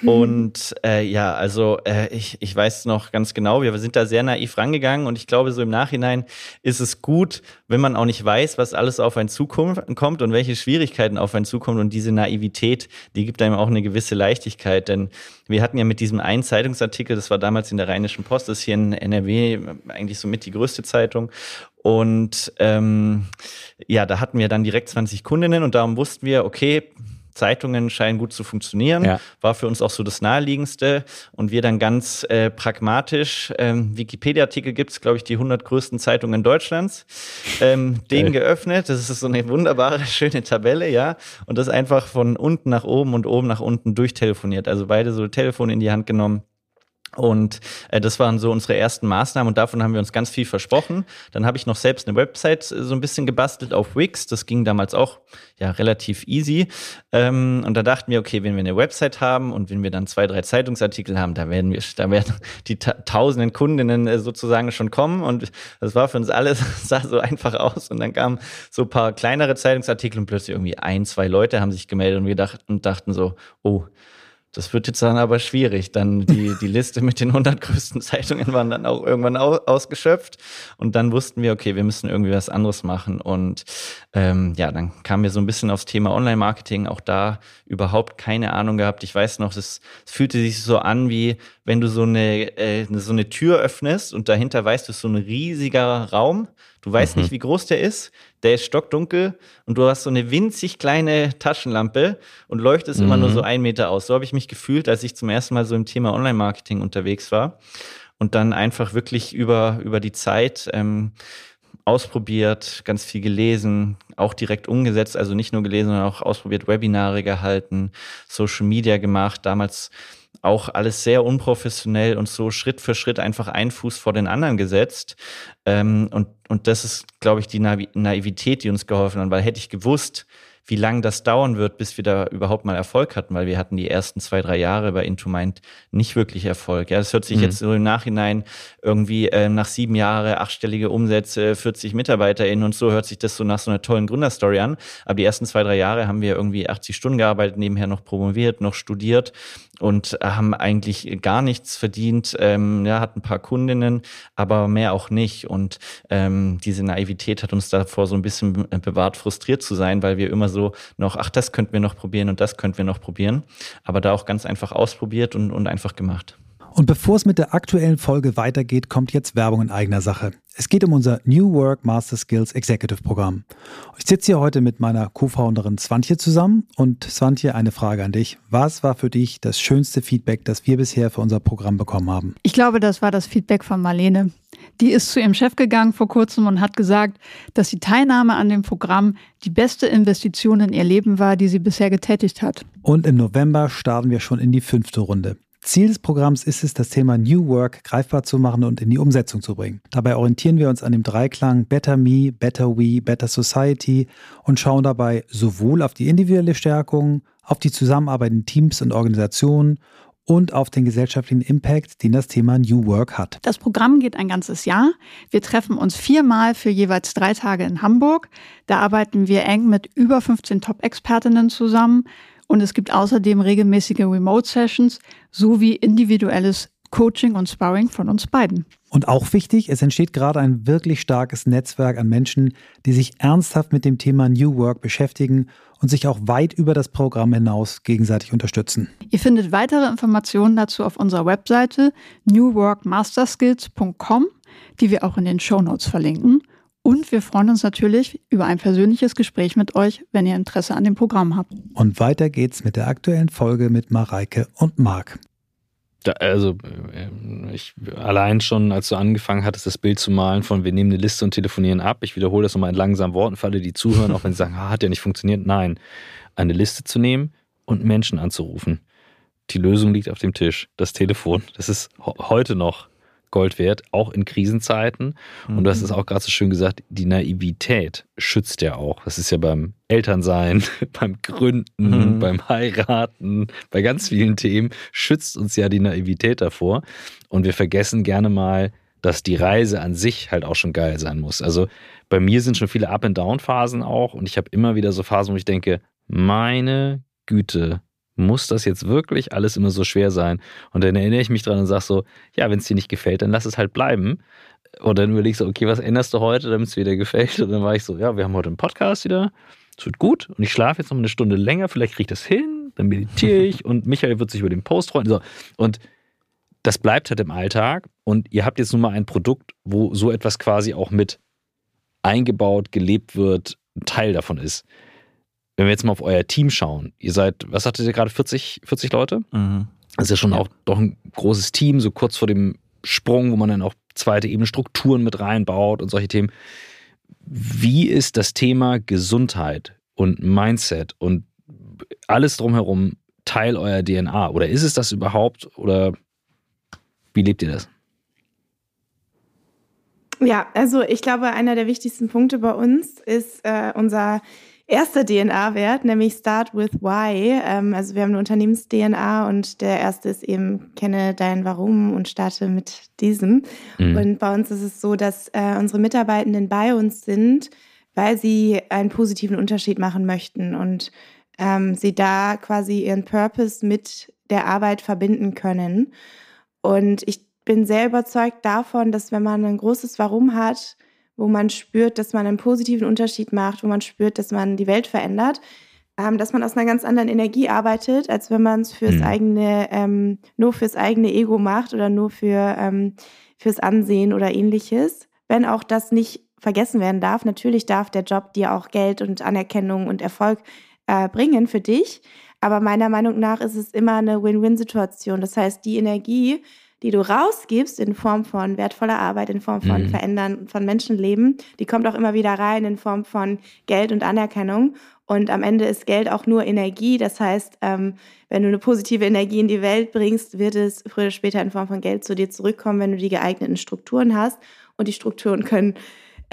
Und äh, ja, also äh, ich, ich weiß noch ganz genau, wir sind da sehr naiv rangegangen und ich glaube, so im Nachhinein ist es gut, wenn man auch nicht weiß, was alles auf einen zukommt und welche Schwierigkeiten auf einen zukommen. Und diese Naivität, die gibt einem auch eine gewisse Leichtigkeit. Denn wir hatten ja mit diesem einen Zeitungsartikel, das war damals in der Rheinischen Post, das ist hier in NRW eigentlich somit die größte Zeitung. Und ähm, ja, da hatten wir dann direkt 20 Kundinnen und darum wussten wir, okay, Zeitungen scheinen gut zu funktionieren. Ja. War für uns auch so das Naheliegendste. Und wir dann ganz äh, pragmatisch, ähm, Wikipedia-Artikel gibt es, glaube ich, die 100 größten Zeitungen Deutschlands. Ähm, den geöffnet. Das ist so eine wunderbare, schöne Tabelle, ja. Und das einfach von unten nach oben und oben nach unten durchtelefoniert. Also beide so Telefon in die Hand genommen. Und äh, das waren so unsere ersten Maßnahmen und davon haben wir uns ganz viel versprochen. Dann habe ich noch selbst eine Website äh, so ein bisschen gebastelt auf Wix. Das ging damals auch ja relativ easy. Ähm, und da dachten wir, okay, wenn wir eine Website haben und wenn wir dann zwei, drei Zeitungsartikel haben, da werden wir, da werden die ta tausenden Kundinnen äh, sozusagen schon kommen. Und das war für uns alles, sah so einfach aus. Und dann kamen so paar kleinere Zeitungsartikel und plötzlich irgendwie ein, zwei Leute haben sich gemeldet und wir dachten, dachten so, oh, das wird jetzt dann aber schwierig. Dann die, die Liste mit den 100 größten Zeitungen waren dann auch irgendwann au ausgeschöpft. Und dann wussten wir, okay, wir müssen irgendwie was anderes machen. Und ähm, ja, dann kamen wir so ein bisschen aufs Thema Online-Marketing. Auch da überhaupt keine Ahnung gehabt. Ich weiß noch, es, es fühlte sich so an, wie wenn du so eine, äh, so eine Tür öffnest und dahinter weißt du, es ist so ein riesiger Raum. Du weißt Mhm. nicht, wie groß der ist. Der ist stockdunkel und du hast so eine winzig kleine Taschenlampe und leuchtest immer nur Mhm. so einen Meter aus. So habe ich mich gefühlt, als ich zum ersten Mal so im Thema Online-Marketing unterwegs war und dann einfach wirklich über, über die Zeit ähm, ausprobiert, ganz viel gelesen, auch direkt umgesetzt, also nicht nur gelesen, sondern auch ausprobiert, Webinare gehalten, Social Media gemacht, damals auch alles sehr unprofessionell und so Schritt für Schritt einfach einen Fuß vor den anderen gesetzt. Ähm, und, und das ist, glaube ich, die Naiv Naivität, die uns geholfen hat, weil hätte ich gewusst, wie lange das dauern wird, bis wir da überhaupt mal Erfolg hatten, weil wir hatten die ersten zwei, drei Jahre bei Into Mind nicht wirklich Erfolg. Ja, das hört sich Mhm. jetzt so im Nachhinein irgendwie äh, nach sieben Jahre, achtstellige Umsätze, 40 MitarbeiterInnen und so hört sich das so nach so einer tollen Gründerstory an. Aber die ersten zwei, drei Jahre haben wir irgendwie 80 Stunden gearbeitet, nebenher noch promoviert, noch studiert und haben eigentlich gar nichts verdient. Ähm, ja, hatten ein paar Kundinnen, aber mehr auch nicht. Und ähm, diese Naivität hat uns davor so ein bisschen bewahrt, frustriert zu sein, weil wir immer so noch, ach, das könnten wir noch probieren und das könnten wir noch probieren. Aber da auch ganz einfach ausprobiert und, und einfach gemacht. Und bevor es mit der aktuellen Folge weitergeht, kommt jetzt Werbung in eigener Sache. Es geht um unser New Work Master Skills Executive Programm. Ich sitze hier heute mit meiner Co-Founderin Swantje zusammen und Swantje, eine Frage an dich. Was war für dich das schönste Feedback, das wir bisher für unser Programm bekommen haben? Ich glaube, das war das Feedback von Marlene. Die ist zu ihrem Chef gegangen vor kurzem und hat gesagt, dass die Teilnahme an dem Programm die beste Investition in ihr Leben war, die sie bisher getätigt hat. Und im November starten wir schon in die fünfte Runde. Ziel des Programms ist es, das Thema New Work greifbar zu machen und in die Umsetzung zu bringen. Dabei orientieren wir uns an dem Dreiklang Better Me, Better We, Better Society und schauen dabei sowohl auf die individuelle Stärkung, auf die Zusammenarbeit in Teams und Organisationen und auf den gesellschaftlichen Impact, den das Thema New Work hat. Das Programm geht ein ganzes Jahr. Wir treffen uns viermal für jeweils drei Tage in Hamburg. Da arbeiten wir eng mit über 15 Top-Expertinnen zusammen. Und es gibt außerdem regelmäßige Remote-Sessions sowie individuelles Coaching und Sparring von uns beiden. Und auch wichtig, es entsteht gerade ein wirklich starkes Netzwerk an Menschen, die sich ernsthaft mit dem Thema New Work beschäftigen und sich auch weit über das Programm hinaus gegenseitig unterstützen. Ihr findet weitere Informationen dazu auf unserer Webseite newworkmasterskills.com, die wir auch in den Show Notes verlinken. Und wir freuen uns natürlich über ein persönliches Gespräch mit euch, wenn ihr Interesse an dem Programm habt. Und weiter geht's mit der aktuellen Folge mit Mareike und Marc. Da, also äh, ich allein schon, als du angefangen hattest, das Bild zu malen von wir nehmen eine Liste und telefonieren ab. Ich wiederhole das nochmal in langsamen Worten für alle, die zuhören, auch wenn sie sagen, ah, hat ja nicht funktioniert. Nein, eine Liste zu nehmen und Menschen anzurufen. Die Lösung liegt auf dem Tisch, das Telefon. Das ist heute noch Gold wert, auch in Krisenzeiten. Mhm. Und du hast mhm. es auch gerade so schön gesagt, die Naivität schützt ja auch. Das ist ja beim Elternsein, beim Gründen, mhm. beim Heiraten, bei ganz vielen Themen schützt uns ja die Naivität davor. Und wir vergessen gerne mal, dass die Reise an sich halt auch schon geil sein muss. Also bei mir sind schon viele Up-and-Down-Phasen auch und ich habe immer wieder so Phasen, wo ich denke, meine Güte, muss das jetzt wirklich alles immer so schwer sein? Und dann erinnere ich mich dran und sage so, ja, wenn es dir nicht gefällt, dann lass es halt bleiben. Und dann überlege ich so, okay, was änderst du heute, damit es wieder gefällt? Und dann war ich so, ja, wir haben heute einen Podcast wieder, es wird gut und ich schlafe jetzt noch eine Stunde länger, vielleicht kriege ich das hin, dann meditiere ich und Michael wird sich über den Post freuen. So. Und das bleibt halt im Alltag und ihr habt jetzt nun mal ein Produkt, wo so etwas quasi auch mit eingebaut, gelebt wird, ein Teil davon ist wenn wir jetzt mal auf euer Team schauen, ihr seid, was sagtet ihr gerade, 40, 40 Leute? Mhm. Das ist ja schon ja. auch doch ein großes Team, so kurz vor dem Sprung, wo man dann auch zweite Ebene Strukturen mit reinbaut und solche Themen. Wie ist das Thema Gesundheit und Mindset und alles drumherum Teil eurer DNA? Oder ist es das überhaupt? Oder wie lebt ihr das? Ja, also ich glaube, einer der wichtigsten Punkte bei uns ist äh, unser erster DNA-Wert, nämlich Start with Why. Ähm, also wir haben eine Unternehmens-DNA und der erste ist eben, kenne dein Warum und starte mit diesem. Mhm. Und bei uns ist es so, dass äh, unsere Mitarbeitenden bei uns sind, weil sie einen positiven Unterschied machen möchten und ähm, sie da quasi ihren Purpose mit der Arbeit verbinden können. Und ich bin sehr überzeugt davon, dass wenn man ein großes Warum hat, wo man spürt, dass man einen positiven Unterschied macht, wo man spürt, dass man die Welt verändert, ähm, dass man aus einer ganz anderen Energie arbeitet, als wenn man es fürs mhm. eigene, ähm, nur fürs eigene Ego macht oder nur für, ähm, fürs Ansehen oder ähnliches. Wenn auch das nicht vergessen werden darf. Natürlich darf der Job dir auch Geld und Anerkennung und Erfolg äh, bringen für dich. Aber meiner Meinung nach ist es immer eine Win-Win-Situation. Das heißt, die Energie, die du rausgibst in Form von wertvoller Arbeit, in Form von mhm. Verändern von Menschenleben, die kommt auch immer wieder rein in Form von Geld und Anerkennung. Und am Ende ist Geld auch nur Energie. Das heißt, ähm, wenn du eine positive Energie in die Welt bringst, wird es früher oder später in Form von Geld zu dir zurückkommen, wenn du die geeigneten Strukturen hast. Und die Strukturen können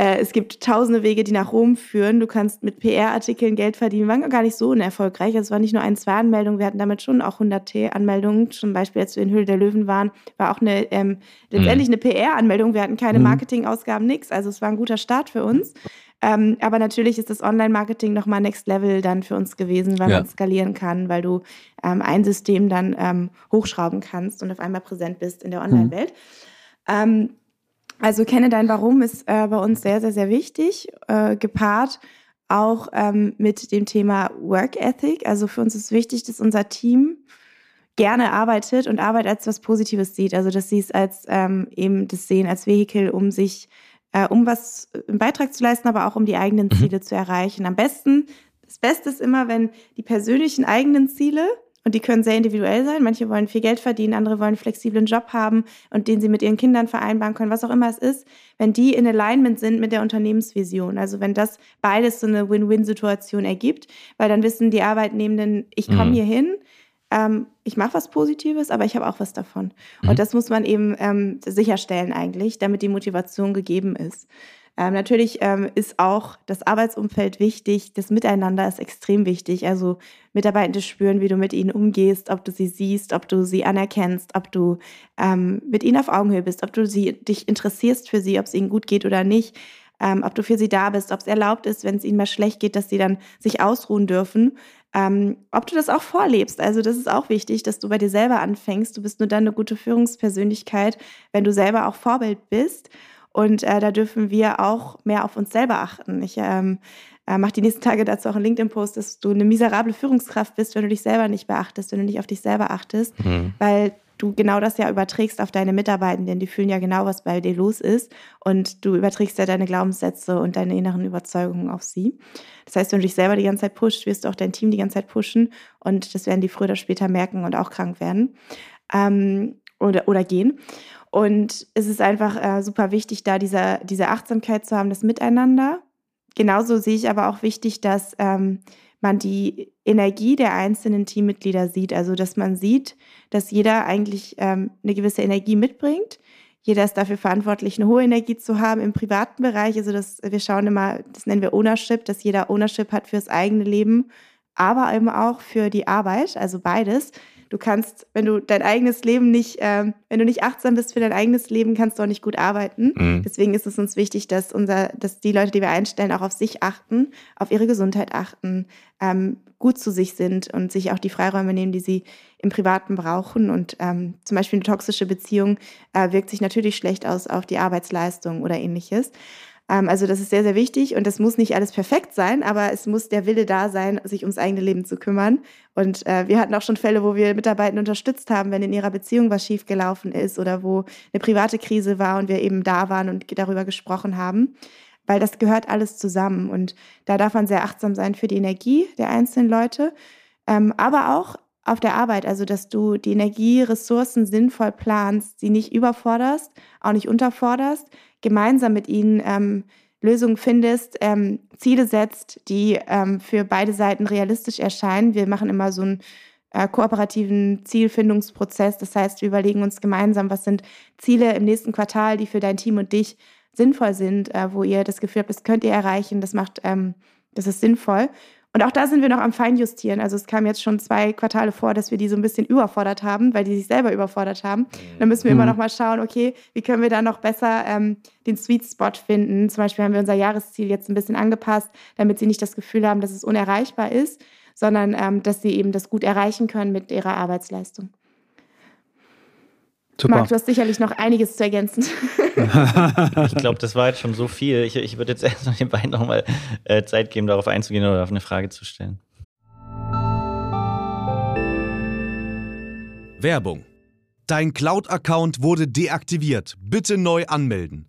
es gibt tausende Wege, die nach Rom führen. Du kannst mit PR-Artikeln Geld verdienen. Wir waren gar nicht so unerfolgreich. Es war nicht nur ein, zwei Anmeldungen. Wir hatten damit schon auch 100 T-Anmeldungen. Zum Beispiel, als wir in Höhle der Löwen waren, war auch eine, ähm, letztendlich mhm. eine PR-Anmeldung. Wir hatten keine mhm. Marketingausgaben, nichts. Also es war ein guter Start für uns. Ähm, aber natürlich ist das Online-Marketing nochmal Next Level dann für uns gewesen, weil ja. man skalieren kann, weil du ähm, ein System dann ähm, hochschrauben kannst und auf einmal präsent bist in der mhm. Online-Welt. Mhm. Also kenne dein Warum ist äh, bei uns sehr, sehr, sehr wichtig, äh, gepaart auch ähm, mit dem Thema Work Ethic. Also für uns ist wichtig, dass unser Team gerne arbeitet und Arbeit als was Positives sieht. Also dass sie es als ähm, eben das sehen als Vehikel, um sich, äh, um was einen Beitrag zu leisten, aber auch um die eigenen mhm. Ziele mhm. zu erreichen. Am besten, das Beste ist immer, wenn die persönlichen eigenen Ziele und die können sehr individuell sein. Manche wollen viel Geld verdienen, andere wollen einen flexiblen Job haben und den sie mit ihren Kindern vereinbaren können, was auch immer es ist. Wenn die in Alignment sind mit der Unternehmensvision, also wenn das beides so eine Win-Win-Situation ergibt, weil dann wissen die Arbeitnehmenden, ich komme mhm. hier hin, ähm, ich mache was Positives, aber ich habe auch was davon. Mhm. Und das muss man eben ähm, sicherstellen eigentlich, damit die Motivation gegeben ist. Ähm, natürlich ähm, ist auch das Arbeitsumfeld wichtig, das Miteinander ist extrem wichtig. Also Mitarbeitende spüren, wie du mit ihnen umgehst, ob du sie siehst, ob du sie anerkennst, ob du ähm, mit ihnen auf Augenhöhe bist, ob du sie, dich interessierst für sie, ob es ihnen gut geht oder nicht. Ähm, ob du für sie da bist, ob es erlaubt ist, wenn es ihnen mal schlecht geht, dass sie dann sich ausruhen dürfen. Ähm, ob du das auch vorlebst. Also das ist auch wichtig, dass du bei dir selber anfängst. Du bist nur dann eine gute Führungspersönlichkeit, wenn du selber auch Vorbild bist. Und äh, da dürfen wir auch mehr auf uns selber achten. Ich ähm, äh, mache die nächsten Tage dazu auch einen LinkedIn-Post, dass du eine miserable Führungskraft bist, wenn du dich selber nicht beachtest, wenn du nicht auf dich selber achtest, mhm. weil du genau das ja überträgst auf deine Mitarbeitenden. Die fühlen ja genau, was bei dir los ist. Und du überträgst ja deine Glaubenssätze und deine inneren Überzeugungen auf sie. Das heißt, wenn du dich selber die ganze Zeit pusht, wirst du auch dein Team die ganze Zeit pushen. Und das werden die früher oder später merken und auch krank werden ähm, oder, oder gehen. Und es ist einfach äh, super wichtig, da diese, diese Achtsamkeit zu haben, das Miteinander. Genauso sehe ich aber auch wichtig, dass ähm, man die Energie der einzelnen Teammitglieder sieht. Also, dass man sieht, dass jeder eigentlich ähm, eine gewisse Energie mitbringt. Jeder ist dafür verantwortlich, eine hohe Energie zu haben im privaten Bereich. Also, das, wir schauen immer, das nennen wir Ownership, dass jeder Ownership hat fürs eigene Leben, aber eben auch für die Arbeit, also beides. Du kannst, wenn du dein eigenes Leben nicht, ähm, wenn du nicht achtsam bist für dein eigenes Leben, kannst du auch nicht gut arbeiten. Mhm. Deswegen ist es uns wichtig, dass unser, dass die Leute, die wir einstellen, auch auf sich achten, auf ihre Gesundheit achten, ähm, gut zu sich sind und sich auch die Freiräume nehmen, die sie im Privaten brauchen. Und ähm, zum Beispiel eine toxische Beziehung äh, wirkt sich natürlich schlecht aus auf die Arbeitsleistung oder ähnliches. Ähm, also das ist sehr, sehr wichtig und das muss nicht alles perfekt sein, aber es muss der Wille da sein, sich ums eigene Leben zu kümmern. Und äh, wir hatten auch schon Fälle, wo wir Mitarbeiter unterstützt haben, wenn in ihrer Beziehung was schiefgelaufen ist oder wo eine private Krise war und wir eben da waren und darüber gesprochen haben. Weil das gehört alles zusammen und da darf man sehr achtsam sein für die Energie der einzelnen Leute, ähm, aber auch auf der Arbeit, also dass du die Energieressourcen sinnvoll planst, sie nicht überforderst, auch nicht unterforderst, gemeinsam mit ihnen ähm, Lösungen findest, ähm, Ziele setzt, die ähm, für beide Seiten realistisch erscheinen. Wir machen immer so einen äh, kooperativen Zielfindungsprozess. Das heißt, wir überlegen uns gemeinsam, was sind Ziele im nächsten Quartal, die für dein Team und dich sinnvoll sind, äh, wo ihr das Gefühl habt, das könnt ihr erreichen, das macht, ähm, das ist sinnvoll. Und auch da sind wir noch am Feinjustieren. Also es kam jetzt schon zwei Quartale vor, dass wir die so ein bisschen überfordert haben, weil die sich selber überfordert haben. Dann müssen wir mhm. immer noch mal schauen, okay, wie können wir da noch besser ähm, den Sweet Spot finden. Zum Beispiel haben wir unser Jahresziel jetzt ein bisschen angepasst, damit sie nicht das Gefühl haben, dass es unerreichbar ist, sondern ähm, dass sie eben das gut erreichen können mit ihrer Arbeitsleistung. Super. Marc, du hast sicherlich noch einiges zu ergänzen. Ich glaube, das war jetzt schon so viel. Ich, ich würde jetzt erst noch den beiden nochmal äh, Zeit geben, darauf einzugehen oder auf eine Frage zu stellen. Werbung. Dein Cloud-Account wurde deaktiviert. Bitte neu anmelden.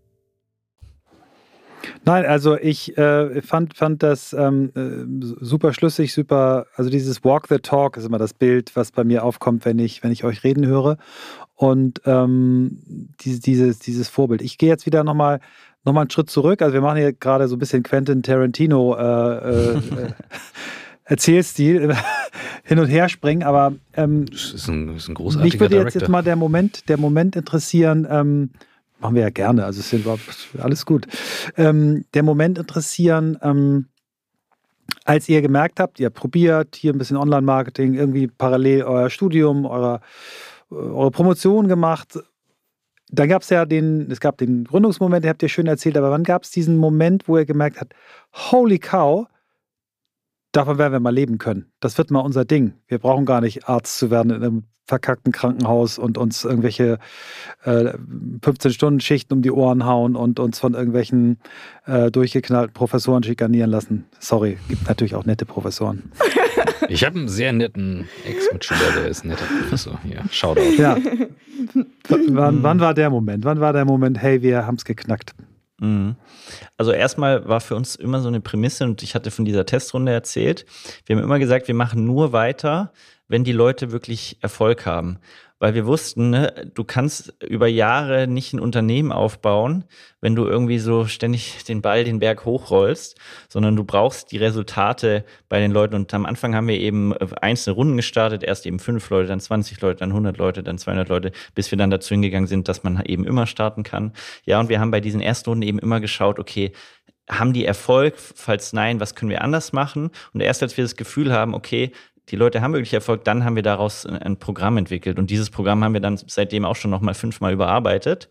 Nein, also ich äh, fand, fand das ähm, äh, super schlüssig, super, also dieses Walk the Talk ist immer das Bild, was bei mir aufkommt, wenn ich, wenn ich euch reden höre. Und ähm, die, dieses, dieses Vorbild. Ich gehe jetzt wieder nochmal noch mal einen Schritt zurück. Also wir machen hier gerade so ein bisschen Quentin Tarantino äh, äh, Erzählstil hin und her springen, aber ähm, das ist ein, das ist ein großartiger mich würde jetzt, Director. jetzt mal der Moment, der Moment interessieren, ähm, machen wir ja gerne, also ist ja alles gut. Ähm, der Moment interessieren, ähm, als ihr gemerkt habt, ihr probiert hier ein bisschen Online-Marketing, irgendwie parallel euer Studium, eure, eure Promotion gemacht. Dann gab es ja den, es gab den Gründungsmoment, den habt ihr schön erzählt, aber wann gab es diesen Moment, wo ihr gemerkt habt, holy cow, davon werden wir mal leben können. Das wird mal unser Ding. Wir brauchen gar nicht Arzt zu werden in einem verkackten Krankenhaus und uns irgendwelche äh, 15-Stunden-Schichten um die Ohren hauen und uns von irgendwelchen äh, durchgeknallten Professoren schikanieren lassen. Sorry, gibt natürlich auch nette Professoren. Ich habe einen sehr netten Ex-Mitschüler, der ist ein netter Professor. Ja, Shoutout. Ja. wann, wann war der Moment? Wann war der Moment, hey, wir haben es geknackt? Mhm. Also erstmal war für uns immer so eine Prämisse und ich hatte von dieser Testrunde erzählt. Wir haben immer gesagt, wir machen nur weiter, wenn die Leute wirklich Erfolg haben. Weil wir wussten, ne, du kannst über Jahre nicht ein Unternehmen aufbauen, wenn du irgendwie so ständig den Ball den Berg hochrollst, sondern du brauchst die Resultate bei den Leuten. Und am Anfang haben wir eben einzelne Runden gestartet, erst eben fünf Leute, dann 20 Leute, dann 100 Leute, dann 200 Leute, bis wir dann dazu hingegangen sind, dass man eben immer starten kann. Ja, und wir haben bei diesen ersten Runden eben immer geschaut, okay, haben die Erfolg? Falls nein, was können wir anders machen? Und erst als wir das Gefühl haben, okay, die Leute haben wirklich Erfolg, dann haben wir daraus ein Programm entwickelt. Und dieses Programm haben wir dann seitdem auch schon nochmal fünfmal überarbeitet.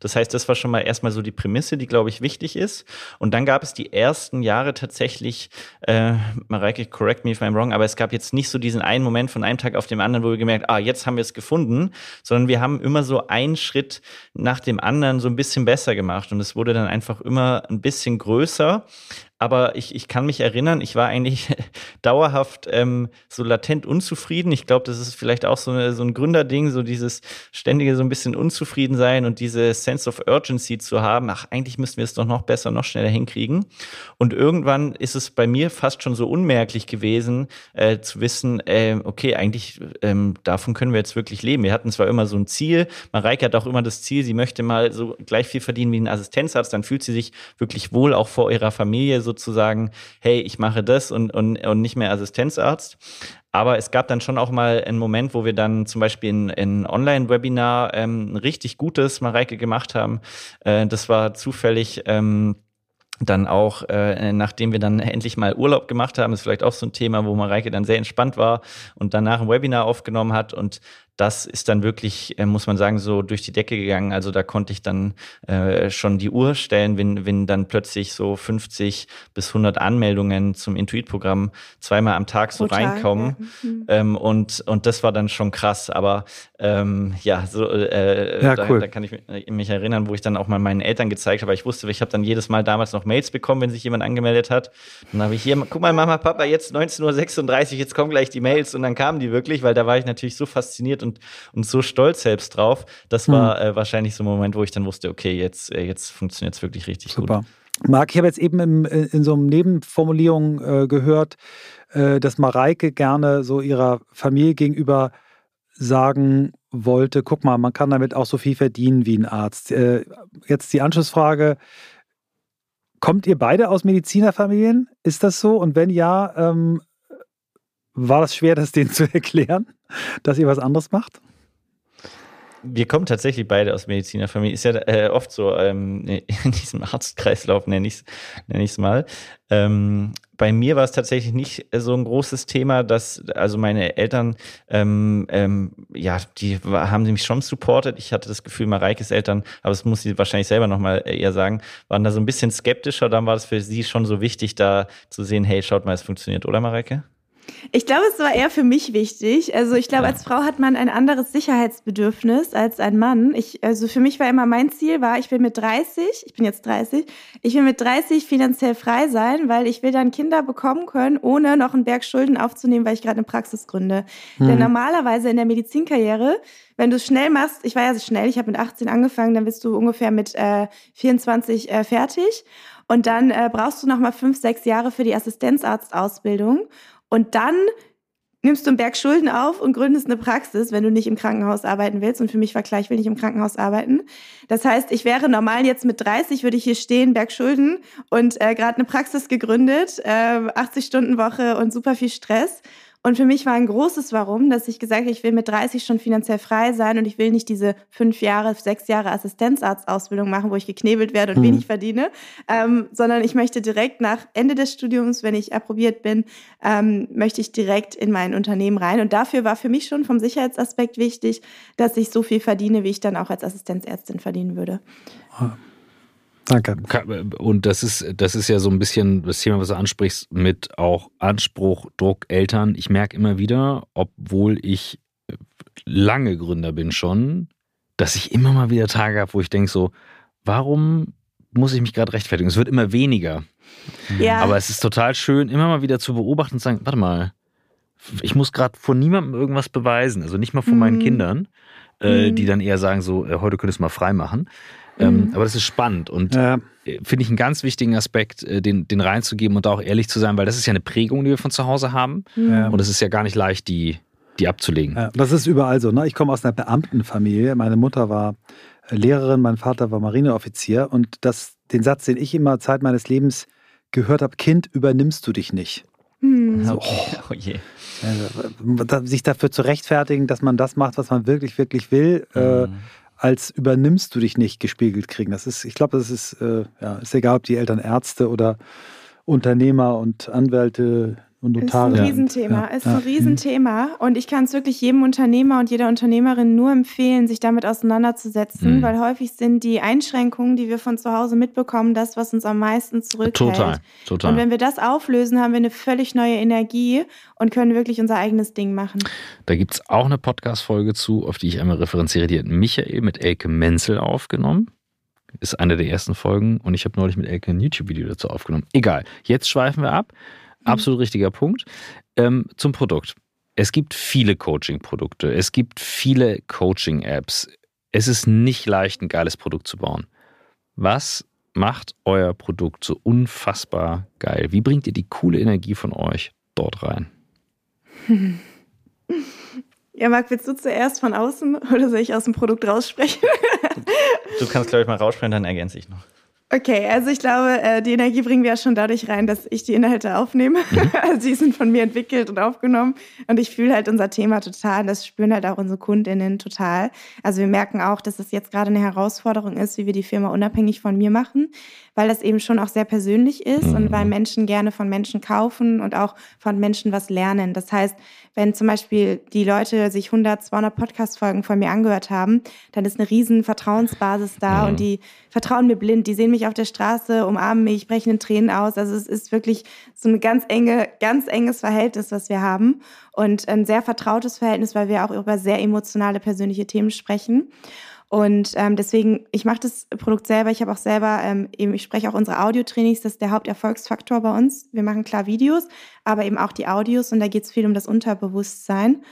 Das heißt, das war schon mal erstmal so die Prämisse, die, glaube ich, wichtig ist. Und dann gab es die ersten Jahre tatsächlich, äh, Mareike, correct me if I'm wrong, aber es gab jetzt nicht so diesen einen Moment von einem Tag auf dem anderen, wo wir gemerkt, ah, jetzt haben wir es gefunden, sondern wir haben immer so einen Schritt nach dem anderen so ein bisschen besser gemacht. Und es wurde dann einfach immer ein bisschen größer aber ich, ich kann mich erinnern, ich war eigentlich dauerhaft ähm, so latent unzufrieden. Ich glaube, das ist vielleicht auch so, eine, so ein Gründerding, so dieses ständige so ein bisschen unzufrieden sein und diese Sense of Urgency zu haben. Ach, eigentlich müssten wir es doch noch besser, noch schneller hinkriegen. Und irgendwann ist es bei mir fast schon so unmerklich gewesen, äh, zu wissen, äh, okay, eigentlich ähm, davon können wir jetzt wirklich leben. Wir hatten zwar immer so ein Ziel, Mareike hat auch immer das Ziel, sie möchte mal so gleich viel verdienen wie ein Assistenzarzt, dann fühlt sie sich wirklich wohl auch vor ihrer Familie so sozusagen, hey, ich mache das und, und, und nicht mehr Assistenzarzt. Aber es gab dann schon auch mal einen Moment, wo wir dann zum Beispiel in, in Online-Webinar ähm, ein richtig gutes Mareike gemacht haben. Äh, das war zufällig. Ähm, dann auch, äh, nachdem wir dann endlich mal Urlaub gemacht haben, ist vielleicht auch so ein Thema, wo Mareike dann sehr entspannt war und danach ein Webinar aufgenommen hat und das ist dann wirklich, äh, muss man sagen, so durch die Decke gegangen. Also da konnte ich dann äh, schon die Uhr stellen, wenn, wenn dann plötzlich so 50 bis 100 Anmeldungen zum Intuit-Programm zweimal am Tag so Total, reinkommen. Ja. Mhm. Ähm, und, und das war dann schon krass. Aber ähm, ja, so, äh, ja, da, cool. da, kann ich mich erinnern, wo ich dann auch mal meinen Eltern gezeigt habe. Ich wusste, ich habe dann jedes Mal damals noch Mails bekommen, wenn sich jemand angemeldet hat. Dann habe ich hier, guck mal, Mama, Papa, jetzt 19.36 Uhr, jetzt kommen gleich die Mails. Und dann kamen die wirklich, weil da war ich natürlich so fasziniert und, und so stolz selbst drauf. Das war hm. äh, wahrscheinlich so ein Moment, wo ich dann wusste, okay, jetzt, äh, jetzt funktioniert es wirklich richtig Super. gut. Marc, ich habe jetzt eben im, äh, in so einem Nebenformulierung äh, gehört, äh, dass Mareike gerne so ihrer Familie gegenüber sagen wollte, guck mal, man kann damit auch so viel verdienen wie ein Arzt. Äh, jetzt die Anschlussfrage, kommt ihr beide aus Medizinerfamilien? Ist das so? Und wenn ja, ähm, war das schwer, das denen zu erklären, dass ihr was anderes macht? Wir kommen tatsächlich beide aus Medizinerfamilie. Ist ja äh, oft so ähm, in diesem Arztkreislauf, nenne ich es nenn mal. Ähm, bei mir war es tatsächlich nicht so ein großes Thema, dass, also meine Eltern, ähm, ähm, ja, die haben sie mich schon supportet. Ich hatte das Gefühl, Mareikes Eltern, aber das muss sie wahrscheinlich selber nochmal eher sagen, waren da so ein bisschen skeptischer. Dann war es für sie schon so wichtig, da zu sehen, hey, schaut mal, es funktioniert, oder Mareike? Ich glaube, es war eher für mich wichtig. Also ich glaube, als Frau hat man ein anderes Sicherheitsbedürfnis als ein Mann. Ich, also für mich war immer mein Ziel war, ich will mit 30, ich bin jetzt 30, ich will mit 30 finanziell frei sein, weil ich will dann Kinder bekommen können, ohne noch einen Berg Schulden aufzunehmen, weil ich gerade eine Praxis gründe. Mhm. Denn normalerweise in der Medizinkarriere, wenn du es schnell machst, ich war ja so schnell, ich habe mit 18 angefangen, dann bist du ungefähr mit äh, 24 äh, fertig. Und dann äh, brauchst du noch mal fünf, sechs Jahre für die Assistenzarztausbildung. Und dann nimmst du einen Berg Schulden auf und gründest eine Praxis, wenn du nicht im Krankenhaus arbeiten willst. Und für mich war klar, ich will nicht im Krankenhaus arbeiten. Das heißt, ich wäre normal jetzt mit 30, würde ich hier stehen, Berg Schulden und äh, gerade eine Praxis gegründet, äh, 80 Stunden Woche und super viel Stress. Und für mich war ein großes Warum, dass ich gesagt habe, ich will mit 30 schon finanziell frei sein und ich will nicht diese fünf Jahre, sechs Jahre Assistenzarztausbildung machen, wo ich geknebelt werde und mhm. wenig verdiene, ähm, sondern ich möchte direkt nach Ende des Studiums, wenn ich approbiert bin, ähm, möchte ich direkt in mein Unternehmen rein. Und dafür war für mich schon vom Sicherheitsaspekt wichtig, dass ich so viel verdiene, wie ich dann auch als Assistenzärztin verdienen würde. Ah. Danke. Und das ist, das ist ja so ein bisschen das Thema, was du ansprichst, mit auch Anspruch, Druck, Eltern. Ich merke immer wieder, obwohl ich lange Gründer bin schon, dass ich immer mal wieder Tage habe, wo ich denke so, warum muss ich mich gerade rechtfertigen? Es wird immer weniger. Ja. Aber es ist total schön, immer mal wieder zu beobachten und zu sagen, warte mal, ich muss gerade vor niemandem irgendwas beweisen, also nicht mal vor mhm. meinen Kindern, äh, mhm. die dann eher sagen so, äh, heute könntest du mal frei machen. Ähm, mhm. aber das ist spannend und ja. Äh, finde ich einen ganz wichtigen Aspekt, äh, den, den reinzugeben und auch ehrlich zu sein, weil das ist ja eine Prägung, die wir von zu Hause haben. Ja. Und es ist ja gar nicht leicht, die, die abzulegen. Ja, das ist überall so. Ne? Ich komme aus einer Beamtenfamilie. Meine Mutter war Lehrerin, mein Vater war Marineoffizier. Und das, den Satz, den ich immer Zeit meines Lebens gehört habe, Kind, übernimmst du dich nicht. Hm. So, oh, oh je. Sich dafür zu rechtfertigen, dass man das macht, was man wirklich, wirklich will, äh, mhm. äh, als übernimmst du dich nicht gespiegelt kriegen. Das ist, ich glaube, das ist, äh, ja, ist egal, ob die Eltern Ärzte oder Unternehmer und Anwälte und Notare. Ist ein Riesenthema, ja. ist ein Riesenthema. Und ich kann es wirklich jedem Unternehmer und jeder Unternehmerin nur empfehlen, sich damit auseinanderzusetzen, mhm. weil häufig sind die Einschränkungen, die wir von zu Hause mitbekommen, das, was uns am meisten zurückhält. Total, total. Und wenn wir das auflösen, haben wir eine völlig neue Energie und können wirklich unser eigenes Ding machen. Da gibt es auch eine Podcast-Folge zu, auf die ich einmal referenziere. Die hat Michael mit Elke Menzel aufgenommen ist eine der ersten Folgen und ich habe neulich mit Elke ein YouTube-Video dazu aufgenommen. Egal, jetzt schweifen wir ab. Mhm. Absolut richtiger Punkt. Ähm, zum Produkt. Es gibt viele Coaching-Produkte. Es gibt viele Coaching-Apps. Es ist nicht leicht, ein geiles Produkt zu bauen. Was macht euer Produkt so unfassbar geil? Wie bringt ihr die coole Energie von euch dort rein? Ja, Marc, willst du zuerst von außen oder soll ich aus dem Produkt raussprechen? du kannst, glaube ich, mal raussprechen, dann ergänze ich noch. Okay, also ich glaube, äh, die Energie bringen wir ja schon dadurch rein, dass ich die Inhalte aufnehme. Mhm. Also die sind von mir entwickelt und aufgenommen. Und ich fühle halt unser Thema total. Das spüren halt auch unsere KundInnen total. Also wir merken auch, dass es jetzt gerade eine Herausforderung ist, wie wir die Firma unabhängig von mir machen, weil das eben schon auch sehr persönlich ist mhm. und weil Menschen gerne von Menschen kaufen und auch von Menschen was lernen. Das heißt, wenn zum Beispiel die Leute sich 100, 200 Podcast-Folgen von mir angehört haben, dann ist eine riesen Vertrauensbasis da mhm. und die vertrauen mir blind. Die sehen mich auf der Straße, umarmen mich, brechen in Tränen aus. Also es ist wirklich so ein ganz enge, ganz enges Verhältnis, was wir haben und ein sehr vertrautes Verhältnis, weil wir auch über sehr emotionale persönliche Themen sprechen. Und ähm, deswegen, ich mache das Produkt selber. Ich habe auch selber, ähm, eben, ich spreche auch unsere Audiotrainings, das ist der Haupterfolgsfaktor bei uns. Wir machen klar Videos, aber eben auch die Audios und da geht es viel um das Unterbewusstsein.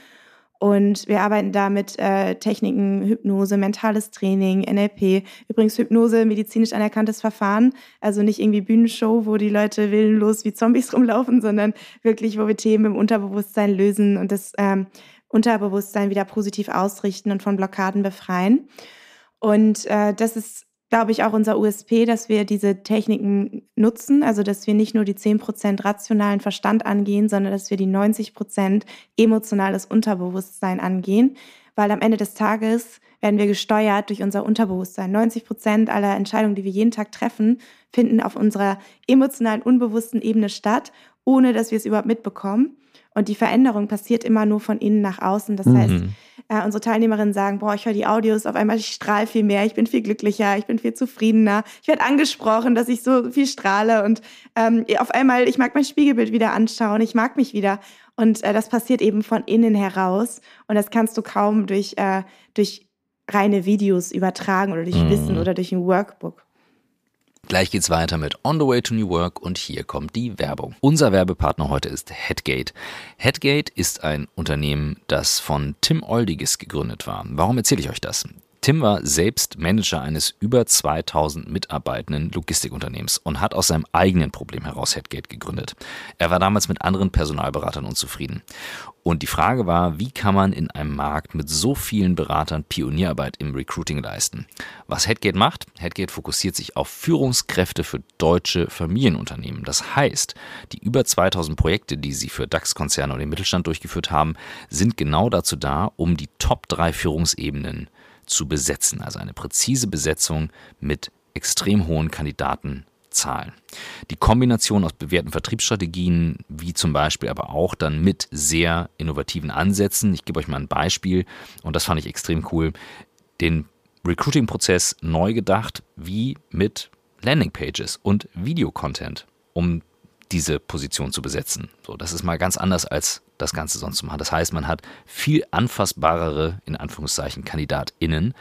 Und wir arbeiten da mit äh, Techniken, Hypnose, mentales Training, NLP. Übrigens Hypnose, medizinisch anerkanntes Verfahren. Also nicht irgendwie Bühnenshow, wo die Leute willenlos wie Zombies rumlaufen, sondern wirklich, wo wir Themen im Unterbewusstsein lösen und das ähm, Unterbewusstsein wieder positiv ausrichten und von Blockaden befreien. Und äh, das ist, glaube ich, auch unser USP, dass wir diese Techniken nutzen, also dass wir nicht nur die 10% rationalen Verstand angehen, sondern dass wir die 90% emotionales Unterbewusstsein angehen, weil am Ende des Tages werden wir gesteuert durch unser Unterbewusstsein. 90% aller Entscheidungen, die wir jeden Tag treffen, finden auf unserer emotionalen, unbewussten Ebene statt, ohne dass wir es überhaupt mitbekommen. Und die Veränderung passiert immer nur von innen nach außen. Das mhm. heißt, äh, unsere Teilnehmerinnen sagen, boah, ich höre die Audios, auf einmal ich strahle viel mehr, ich bin viel glücklicher, ich bin viel zufriedener, ich werde angesprochen, dass ich so viel strahle und ähm, auf einmal, ich mag mein Spiegelbild wieder anschauen, ich mag mich wieder. Und äh, das passiert eben von innen heraus. Und das kannst du kaum durch, äh, durch reine Videos übertragen oder durch mhm. Wissen oder durch ein Workbook. Gleich geht's weiter mit On the Way to New Work und hier kommt die Werbung. Unser Werbepartner heute ist Headgate. Headgate ist ein Unternehmen, das von Tim Oldiges gegründet war. Warum erzähle ich euch das? Tim war selbst Manager eines über 2000 mitarbeitenden Logistikunternehmens und hat aus seinem eigenen Problem heraus Headgate gegründet. Er war damals mit anderen Personalberatern unzufrieden. Und die Frage war, wie kann man in einem Markt mit so vielen Beratern Pionierarbeit im Recruiting leisten? Was Headgate macht? Headgate fokussiert sich auf Führungskräfte für deutsche Familienunternehmen. Das heißt, die über 2000 Projekte, die sie für DAX-Konzerne und den Mittelstand durchgeführt haben, sind genau dazu da, um die Top 3 Führungsebenen zu besetzen. Also eine präzise Besetzung mit extrem hohen Kandidatenzahlen. Die Kombination aus bewährten Vertriebsstrategien, wie zum Beispiel aber auch dann mit sehr innovativen Ansätzen. Ich gebe euch mal ein Beispiel und das fand ich extrem cool. Den Recruiting-Prozess neu gedacht, wie mit Landingpages und Videocontent, um diese Position zu besetzen. So, das ist mal ganz anders als das Ganze sonst zu machen. Das heißt, man hat viel anfassbarere, in Anführungszeichen, KandidatInnen,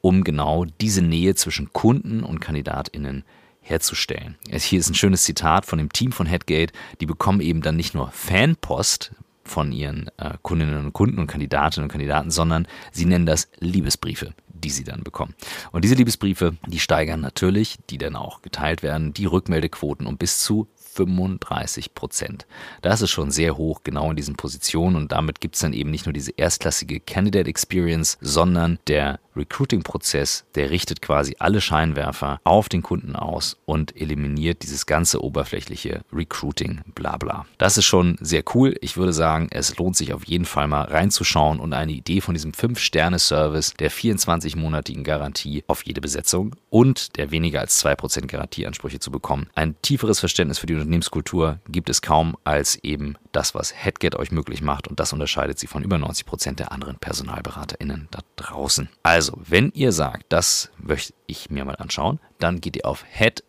um genau diese Nähe zwischen Kunden und KandidatInnen herzustellen. Hier ist ein schönes Zitat von dem Team von Headgate. Die bekommen eben dann nicht nur Fanpost von ihren äh, Kundinnen und Kunden und Kandidatinnen und Kandidaten, sondern sie nennen das Liebesbriefe, die sie dann bekommen. Und diese Liebesbriefe, die steigern natürlich, die dann auch geteilt werden, die Rückmeldequoten um bis zu 35 Prozent. Das ist schon sehr hoch, genau in diesen Positionen und damit gibt es dann eben nicht nur diese erstklassige Candidate Experience, sondern der Recruiting-Prozess, der richtet quasi alle Scheinwerfer auf den Kunden aus und eliminiert dieses ganze oberflächliche Recruiting, bla bla. Das ist schon sehr cool. Ich würde sagen, es lohnt sich auf jeden Fall mal reinzuschauen und eine Idee von diesem 5-Sterne-Service der 24-monatigen Garantie auf jede Besetzung und der weniger als 2% Garantieansprüche zu bekommen. Ein tieferes Verständnis für die Unternehmenskultur gibt es kaum als eben das, was Headget euch möglich macht und das unterscheidet sie von über 90 Prozent der anderen PersonalberaterInnen da draußen. Also, wenn ihr sagt, das möchte ich mir mal anschauen, dann geht ihr auf head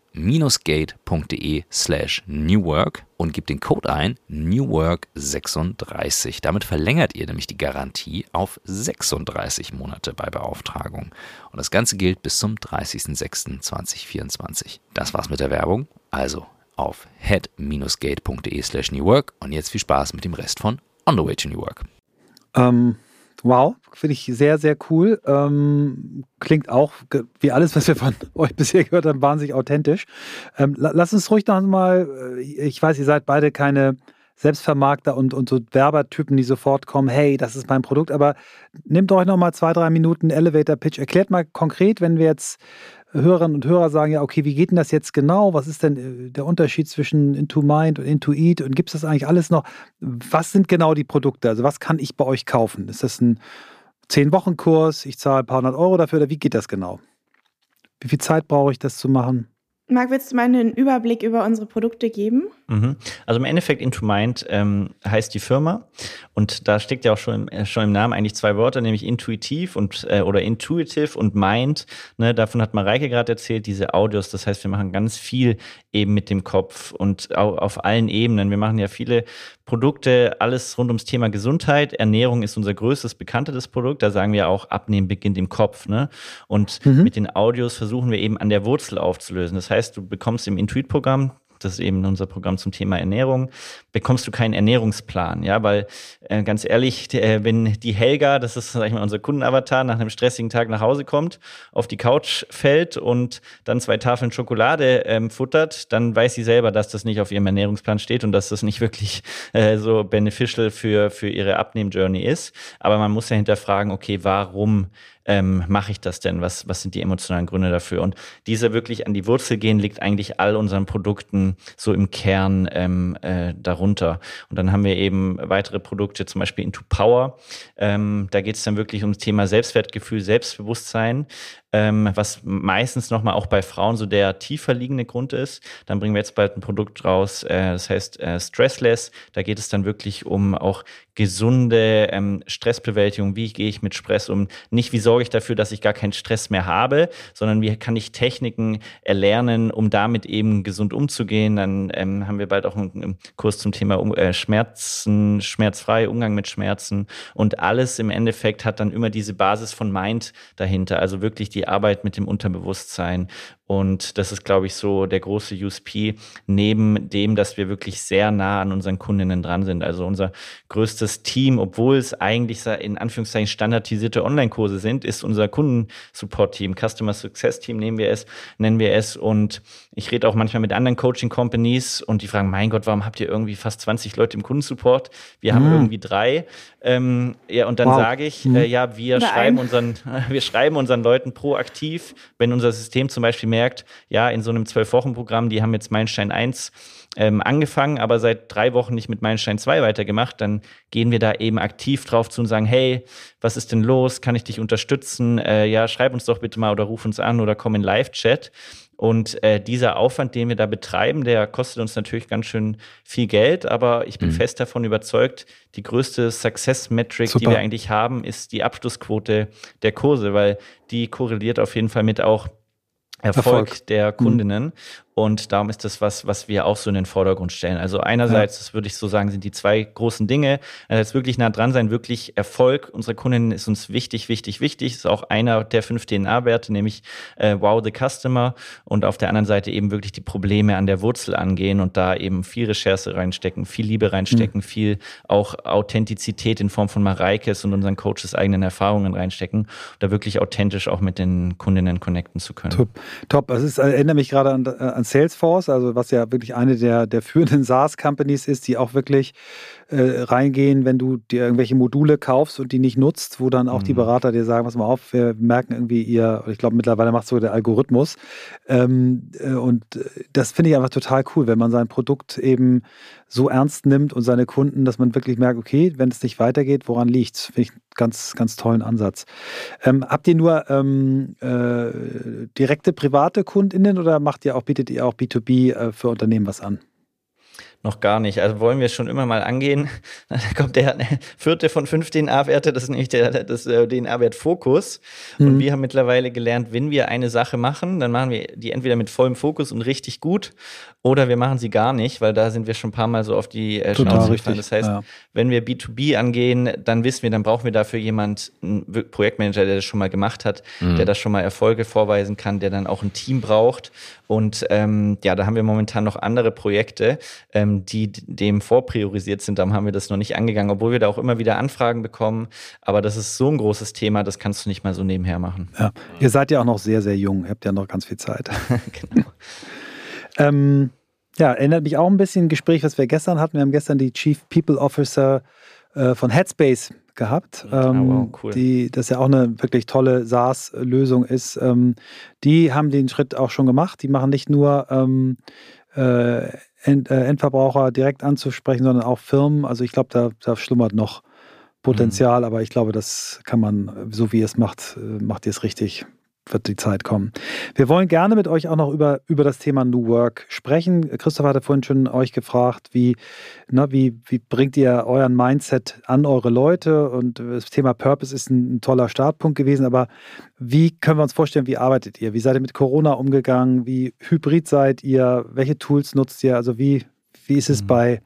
gate.de slash newwork und gebt den Code ein newwork36. Damit verlängert ihr nämlich die Garantie auf 36 Monate bei Beauftragung. Und das Ganze gilt bis zum 30.06.2024. Das war's mit der Werbung. Also auf head-gate.de slash newwork und jetzt viel Spaß mit dem Rest von On the Way to New Work. Ähm, wow, finde ich sehr, sehr cool. Ähm, klingt auch wie alles, was wir von euch bisher gehört haben, wahnsinnig authentisch. Ähm, lass uns ruhig noch mal, äh, ich weiß, ihr seid beide keine Selbstvermarkter und, und so Werbertypen, die sofort kommen, hey, das ist mein Produkt, aber nehmt euch noch mal zwei, drei Minuten Elevator Pitch. Erklärt mal konkret, wenn wir jetzt Hörerinnen und Hörer sagen, ja, okay, wie geht denn das jetzt genau? Was ist denn äh, der Unterschied zwischen Into Mind und Into Eat? Und gibt es das eigentlich alles noch? Was sind genau die Produkte? Also was kann ich bei euch kaufen? Ist das ein 10-Wochen-Kurs? Ich zahle ein paar hundert Euro dafür oder wie geht das genau? Wie viel Zeit brauche ich, das zu machen? Marc, willst du mal einen Überblick über unsere Produkte geben? Mhm. Also im Endeffekt Into Mind ähm, heißt die Firma und da steckt ja auch schon im, äh, schon im Namen eigentlich zwei Wörter, nämlich intuitiv und äh, oder intuitive und Mind. Ne, davon hat Mareike gerade erzählt, diese Audios. Das heißt, wir machen ganz viel eben mit dem Kopf und auf, auf allen Ebenen. Wir machen ja viele Produkte, alles rund ums Thema Gesundheit. Ernährung ist unser größtes, bekanntes Produkt. Da sagen wir auch, Abnehmen beginnt im Kopf. Ne? Und mhm. mit den Audios versuchen wir eben an der Wurzel aufzulösen. Das heißt, du bekommst im Intuit-Programm das ist eben unser Programm zum Thema Ernährung, bekommst du keinen Ernährungsplan, ja, weil äh, ganz ehrlich, äh, wenn die Helga, das ist sag ich mal unser Kundenavatar, nach einem stressigen Tag nach Hause kommt, auf die Couch fällt und dann zwei Tafeln Schokolade ähm, futtert, dann weiß sie selber, dass das nicht auf ihrem Ernährungsplan steht und dass das nicht wirklich äh, so beneficial für für ihre Abnehm-Journey ist. Aber man muss ja hinterfragen, okay, warum ähm, mache ich das denn? Was, was sind die emotionalen Gründe dafür? Und diese wirklich an die Wurzel gehen, liegt eigentlich all unseren Produkten so im Kern ähm, äh, darunter. Und dann haben wir eben weitere Produkte, zum Beispiel Into Power. Ähm, da geht es dann wirklich ums Thema Selbstwertgefühl, Selbstbewusstsein ähm, was meistens nochmal auch bei Frauen so der tiefer liegende Grund ist. Dann bringen wir jetzt bald ein Produkt raus, äh, das heißt äh, Stressless. Da geht es dann wirklich um auch gesunde ähm, Stressbewältigung. Wie gehe ich mit Stress um? Nicht, wie sorge ich dafür, dass ich gar keinen Stress mehr habe, sondern wie kann ich Techniken erlernen, um damit eben gesund umzugehen. Dann ähm, haben wir bald auch einen, einen Kurs zum Thema äh, Schmerzen, schmerzfrei, Umgang mit Schmerzen. Und alles im Endeffekt hat dann immer diese Basis von Mind dahinter. Also wirklich die Arbeit mit dem Unterbewusstsein Und das ist, glaube ich, so der große USP, neben dem, dass wir wirklich sehr nah an unseren Kundinnen dran sind. Also unser größtes Team, obwohl es eigentlich in Anführungszeichen standardisierte Online-Kurse sind, ist unser Kundensupport-Team, Customer Success-Team nehmen wir es, nennen wir es. Und ich rede auch manchmal mit anderen Coaching-Companies und die fragen, mein Gott, warum habt ihr irgendwie fast 20 Leute im Kundensupport? Wir haben mhm. irgendwie drei. Ähm, ja, und dann wow. sage ich, mhm. äh, ja, wir schreiben, unseren, wir schreiben unseren Leuten proaktiv, wenn unser System zum Beispiel merkt, ja, in so einem Zwölf-Wochen-Programm, die haben jetzt Meilenstein 1 ähm, angefangen, aber seit drei Wochen nicht mit Meilenstein 2 weitergemacht, dann gehen wir da eben aktiv drauf zu und sagen, hey, was ist denn los? Kann ich dich unterstützen? Äh, ja, schreib uns doch bitte mal oder ruf uns an oder komm in Live-Chat. Und äh, dieser Aufwand, den wir da betreiben, der kostet uns natürlich ganz schön viel Geld, aber ich bin mhm. fest davon überzeugt, die größte Success-Metric, die wir eigentlich haben, ist die Abschlussquote der Kurse, weil die korreliert auf jeden Fall mit auch Erfolg, Erfolg. der mhm. Kundinnen. Mhm. Und darum ist das was, was wir auch so in den Vordergrund stellen. Also einerseits, ja. das würde ich so sagen, sind die zwei großen Dinge. Einerseits wirklich nah dran sein, wirklich Erfolg unserer Kundinnen ist uns wichtig, wichtig, wichtig. Das ist auch einer der fünf DNA-Werte, nämlich äh, Wow the Customer. Und auf der anderen Seite eben wirklich die Probleme an der Wurzel angehen und da eben viel Recherche reinstecken, viel Liebe reinstecken, mhm. viel auch Authentizität in Form von Mareikes und unseren Coaches eigenen Erfahrungen reinstecken, da wirklich authentisch auch mit den Kundinnen connecten zu können. Top. Top. Es ist, erinnere mich gerade an, an Salesforce, also was ja wirklich eine der, der führenden SaaS-Companies ist, die auch wirklich äh, reingehen, wenn du dir irgendwelche Module kaufst und die nicht nutzt, wo dann auch mhm. die Berater dir sagen, pass mal auf, wir merken irgendwie ihr, ich glaube mittlerweile macht sogar der Algorithmus. Ähm, äh, und äh, das finde ich einfach total cool, wenn man sein Produkt eben so ernst nimmt und seine Kunden, dass man wirklich merkt, okay, wenn es nicht weitergeht, woran liegt es? Finde ich einen ganz, ganz tollen Ansatz. Ähm, habt ihr nur ähm, äh, direkte private KundInnen oder macht ihr auch, bietet ihr auch B2B äh, für Unternehmen was an? Noch gar nicht. Also wollen wir schon immer mal angehen. Da kommt der vierte von fünf DNA-Werte, das ist nämlich der, das äh, DNA-Wert Fokus. Mhm. Und wir haben mittlerweile gelernt, wenn wir eine Sache machen, dann machen wir die entweder mit vollem Fokus und richtig gut oder wir machen sie gar nicht, weil da sind wir schon ein paar Mal so auf die äh, Schnauze gefallen. Das heißt, ja. wenn wir B2B angehen, dann wissen wir, dann brauchen wir dafür jemand, einen Projektmanager, der das schon mal gemacht hat, mhm. der das schon mal Erfolge vorweisen kann, der dann auch ein Team braucht. Und ähm, ja, da haben wir momentan noch andere Projekte, ähm, die dem vorpriorisiert sind. Darum haben wir das noch nicht angegangen, obwohl wir da auch immer wieder Anfragen bekommen. Aber das ist so ein großes Thema, das kannst du nicht mal so nebenher machen. Ja, ihr seid ja auch noch sehr, sehr jung. Ihr habt ja noch ganz viel Zeit. genau. ähm, ja, erinnert mich auch ein bisschen ein Gespräch, was wir gestern hatten. Wir haben gestern die Chief People Officer äh, von Headspace gehabt, ähm, oh, wow, cool. die das ja auch eine wirklich tolle SaaS-Lösung ist. Ähm, die haben den Schritt auch schon gemacht. Die machen nicht nur ähm, äh, End, äh, Endverbraucher direkt anzusprechen, sondern auch Firmen. Also ich glaube, da, da schlummert noch Potenzial, mhm. aber ich glaube, das kann man, so wie ihr es macht, äh, macht ihr es richtig wird die Zeit kommen. Wir wollen gerne mit euch auch noch über, über das Thema New Work sprechen. Christoph hatte vorhin schon euch gefragt, wie, na, wie, wie bringt ihr euren Mindset an eure Leute? Und das Thema Purpose ist ein, ein, toller Startpunkt gewesen, aber wie können wir uns vorstellen, wie arbeitet ihr? Wie seid ihr mit Corona umgegangen? Wie hybrid seid ihr? Welche Tools nutzt ihr? Also wie, wie ist es mhm. bei,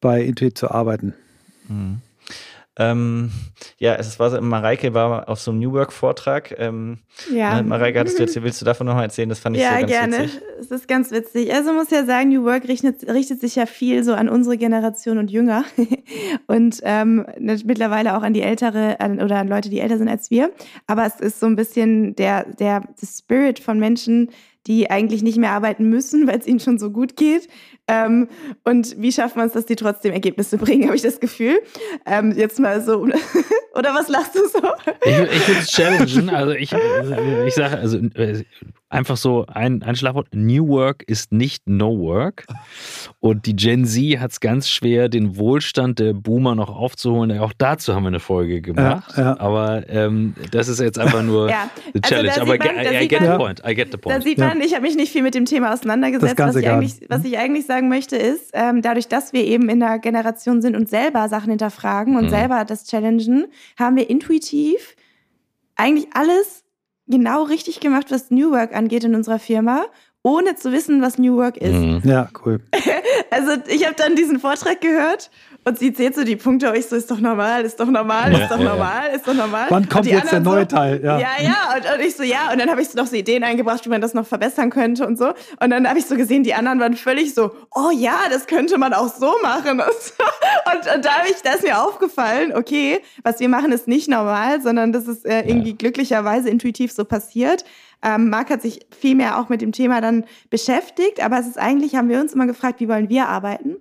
bei Intuit zu arbeiten? Mhm. Ähm, ja, es war so, Mareike war auf so einem New Work-Vortrag. Ähm, ja. Mareike, hattest du jetzt, willst du davon nochmal erzählen? Das fand ich ja, so ganz gerne. witzig. Es ist ganz witzig. Also muss ja sagen, New Work richtet, richtet sich ja viel so an unsere Generation und jünger. und ähm, ne, mittlerweile auch an die ältere an, oder an Leute, die älter sind als wir. Aber es ist so ein bisschen der, der, der Spirit von Menschen, die eigentlich nicht mehr arbeiten müssen, weil es ihnen schon so gut geht. Ähm, und wie schafft man es, dass die trotzdem Ergebnisse bringen, habe ich das Gefühl. Ähm, jetzt mal so, oder was lachst du so? Ich, ich würde es challengen. Also ich, ich sage, also äh, einfach so ein, ein Schlagwort. New Work ist nicht No Work. Und die Gen Z hat es ganz schwer, den Wohlstand der Boomer noch aufzuholen. Auch dazu haben wir eine Folge gemacht. Ja, ja. Aber ähm, das ist jetzt einfach nur ja. eine also Challenge. Also Aber man, I, I, get man, the point. I get the point. Da sieht man, ich habe mich nicht viel mit dem Thema auseinandergesetzt. Was ich, eigentlich, was ich eigentlich sagen möchte, ist, ähm, dadurch, dass wir eben in der Generation sind und selber Sachen hinterfragen und mhm. selber das challengen, haben wir intuitiv eigentlich alles genau richtig gemacht, was New Work angeht in unserer Firma, ohne zu wissen, was New Work ist. Mhm. Ja, cool. Also ich habe dann diesen Vortrag gehört und sie zählt so die Punkte, ich so, ist doch normal, ist doch normal, ist doch normal, ist doch normal. Wann kommt jetzt der neue so, Teil? Ja, ja, ja. Und, und, ich so, ja. Und dann habe ich so noch so Ideen eingebracht, wie man das noch verbessern könnte und so. Und dann habe ich so gesehen, die anderen waren völlig so, oh ja, das könnte man auch so machen. Und, und, und da, ich, da ist mir aufgefallen, okay, was wir machen, ist nicht normal, sondern das ist äh, irgendwie ja. glücklicherweise intuitiv so passiert. Ähm, Marc hat sich viel mehr auch mit dem Thema dann beschäftigt, aber es ist eigentlich, haben wir uns immer gefragt, wie wollen wir arbeiten?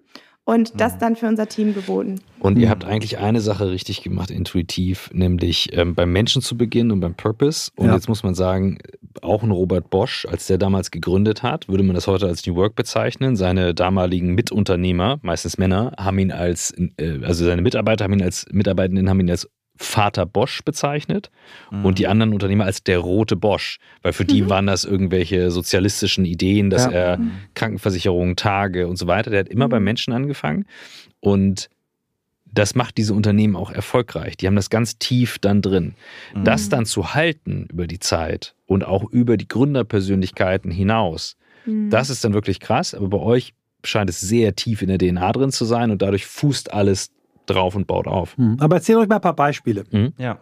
Und das mhm. dann für unser Team geboten. Und ihr habt eigentlich eine Sache richtig gemacht, intuitiv, nämlich ähm, beim Menschen zu beginnen und beim Purpose. Und ja. jetzt muss man sagen, auch ein Robert Bosch, als der damals gegründet hat, würde man das heute als New Work bezeichnen. Seine damaligen Mitunternehmer, meistens Männer, haben ihn als, äh, also seine Mitarbeiter haben ihn als Mitarbeitenden haben ihn als Vater Bosch bezeichnet mhm. und die mhm. anderen Unternehmer als der rote Bosch, weil für die mhm. waren das irgendwelche sozialistischen Ideen, dass ja. er mhm. Krankenversicherung, Tage und so weiter, der hat immer mhm. beim Menschen angefangen und das macht diese Unternehmen auch erfolgreich. Die haben das ganz tief dann drin. Mhm. Das dann zu halten über die Zeit und auch über die Gründerpersönlichkeiten hinaus, das ist dann wirklich krass, aber bei euch scheint es sehr tief in der DNA drin zu sein und dadurch fußt alles drauf und baut auf. Mhm. Aber erzähl euch mal ein paar Beispiele. Mhm. Ja.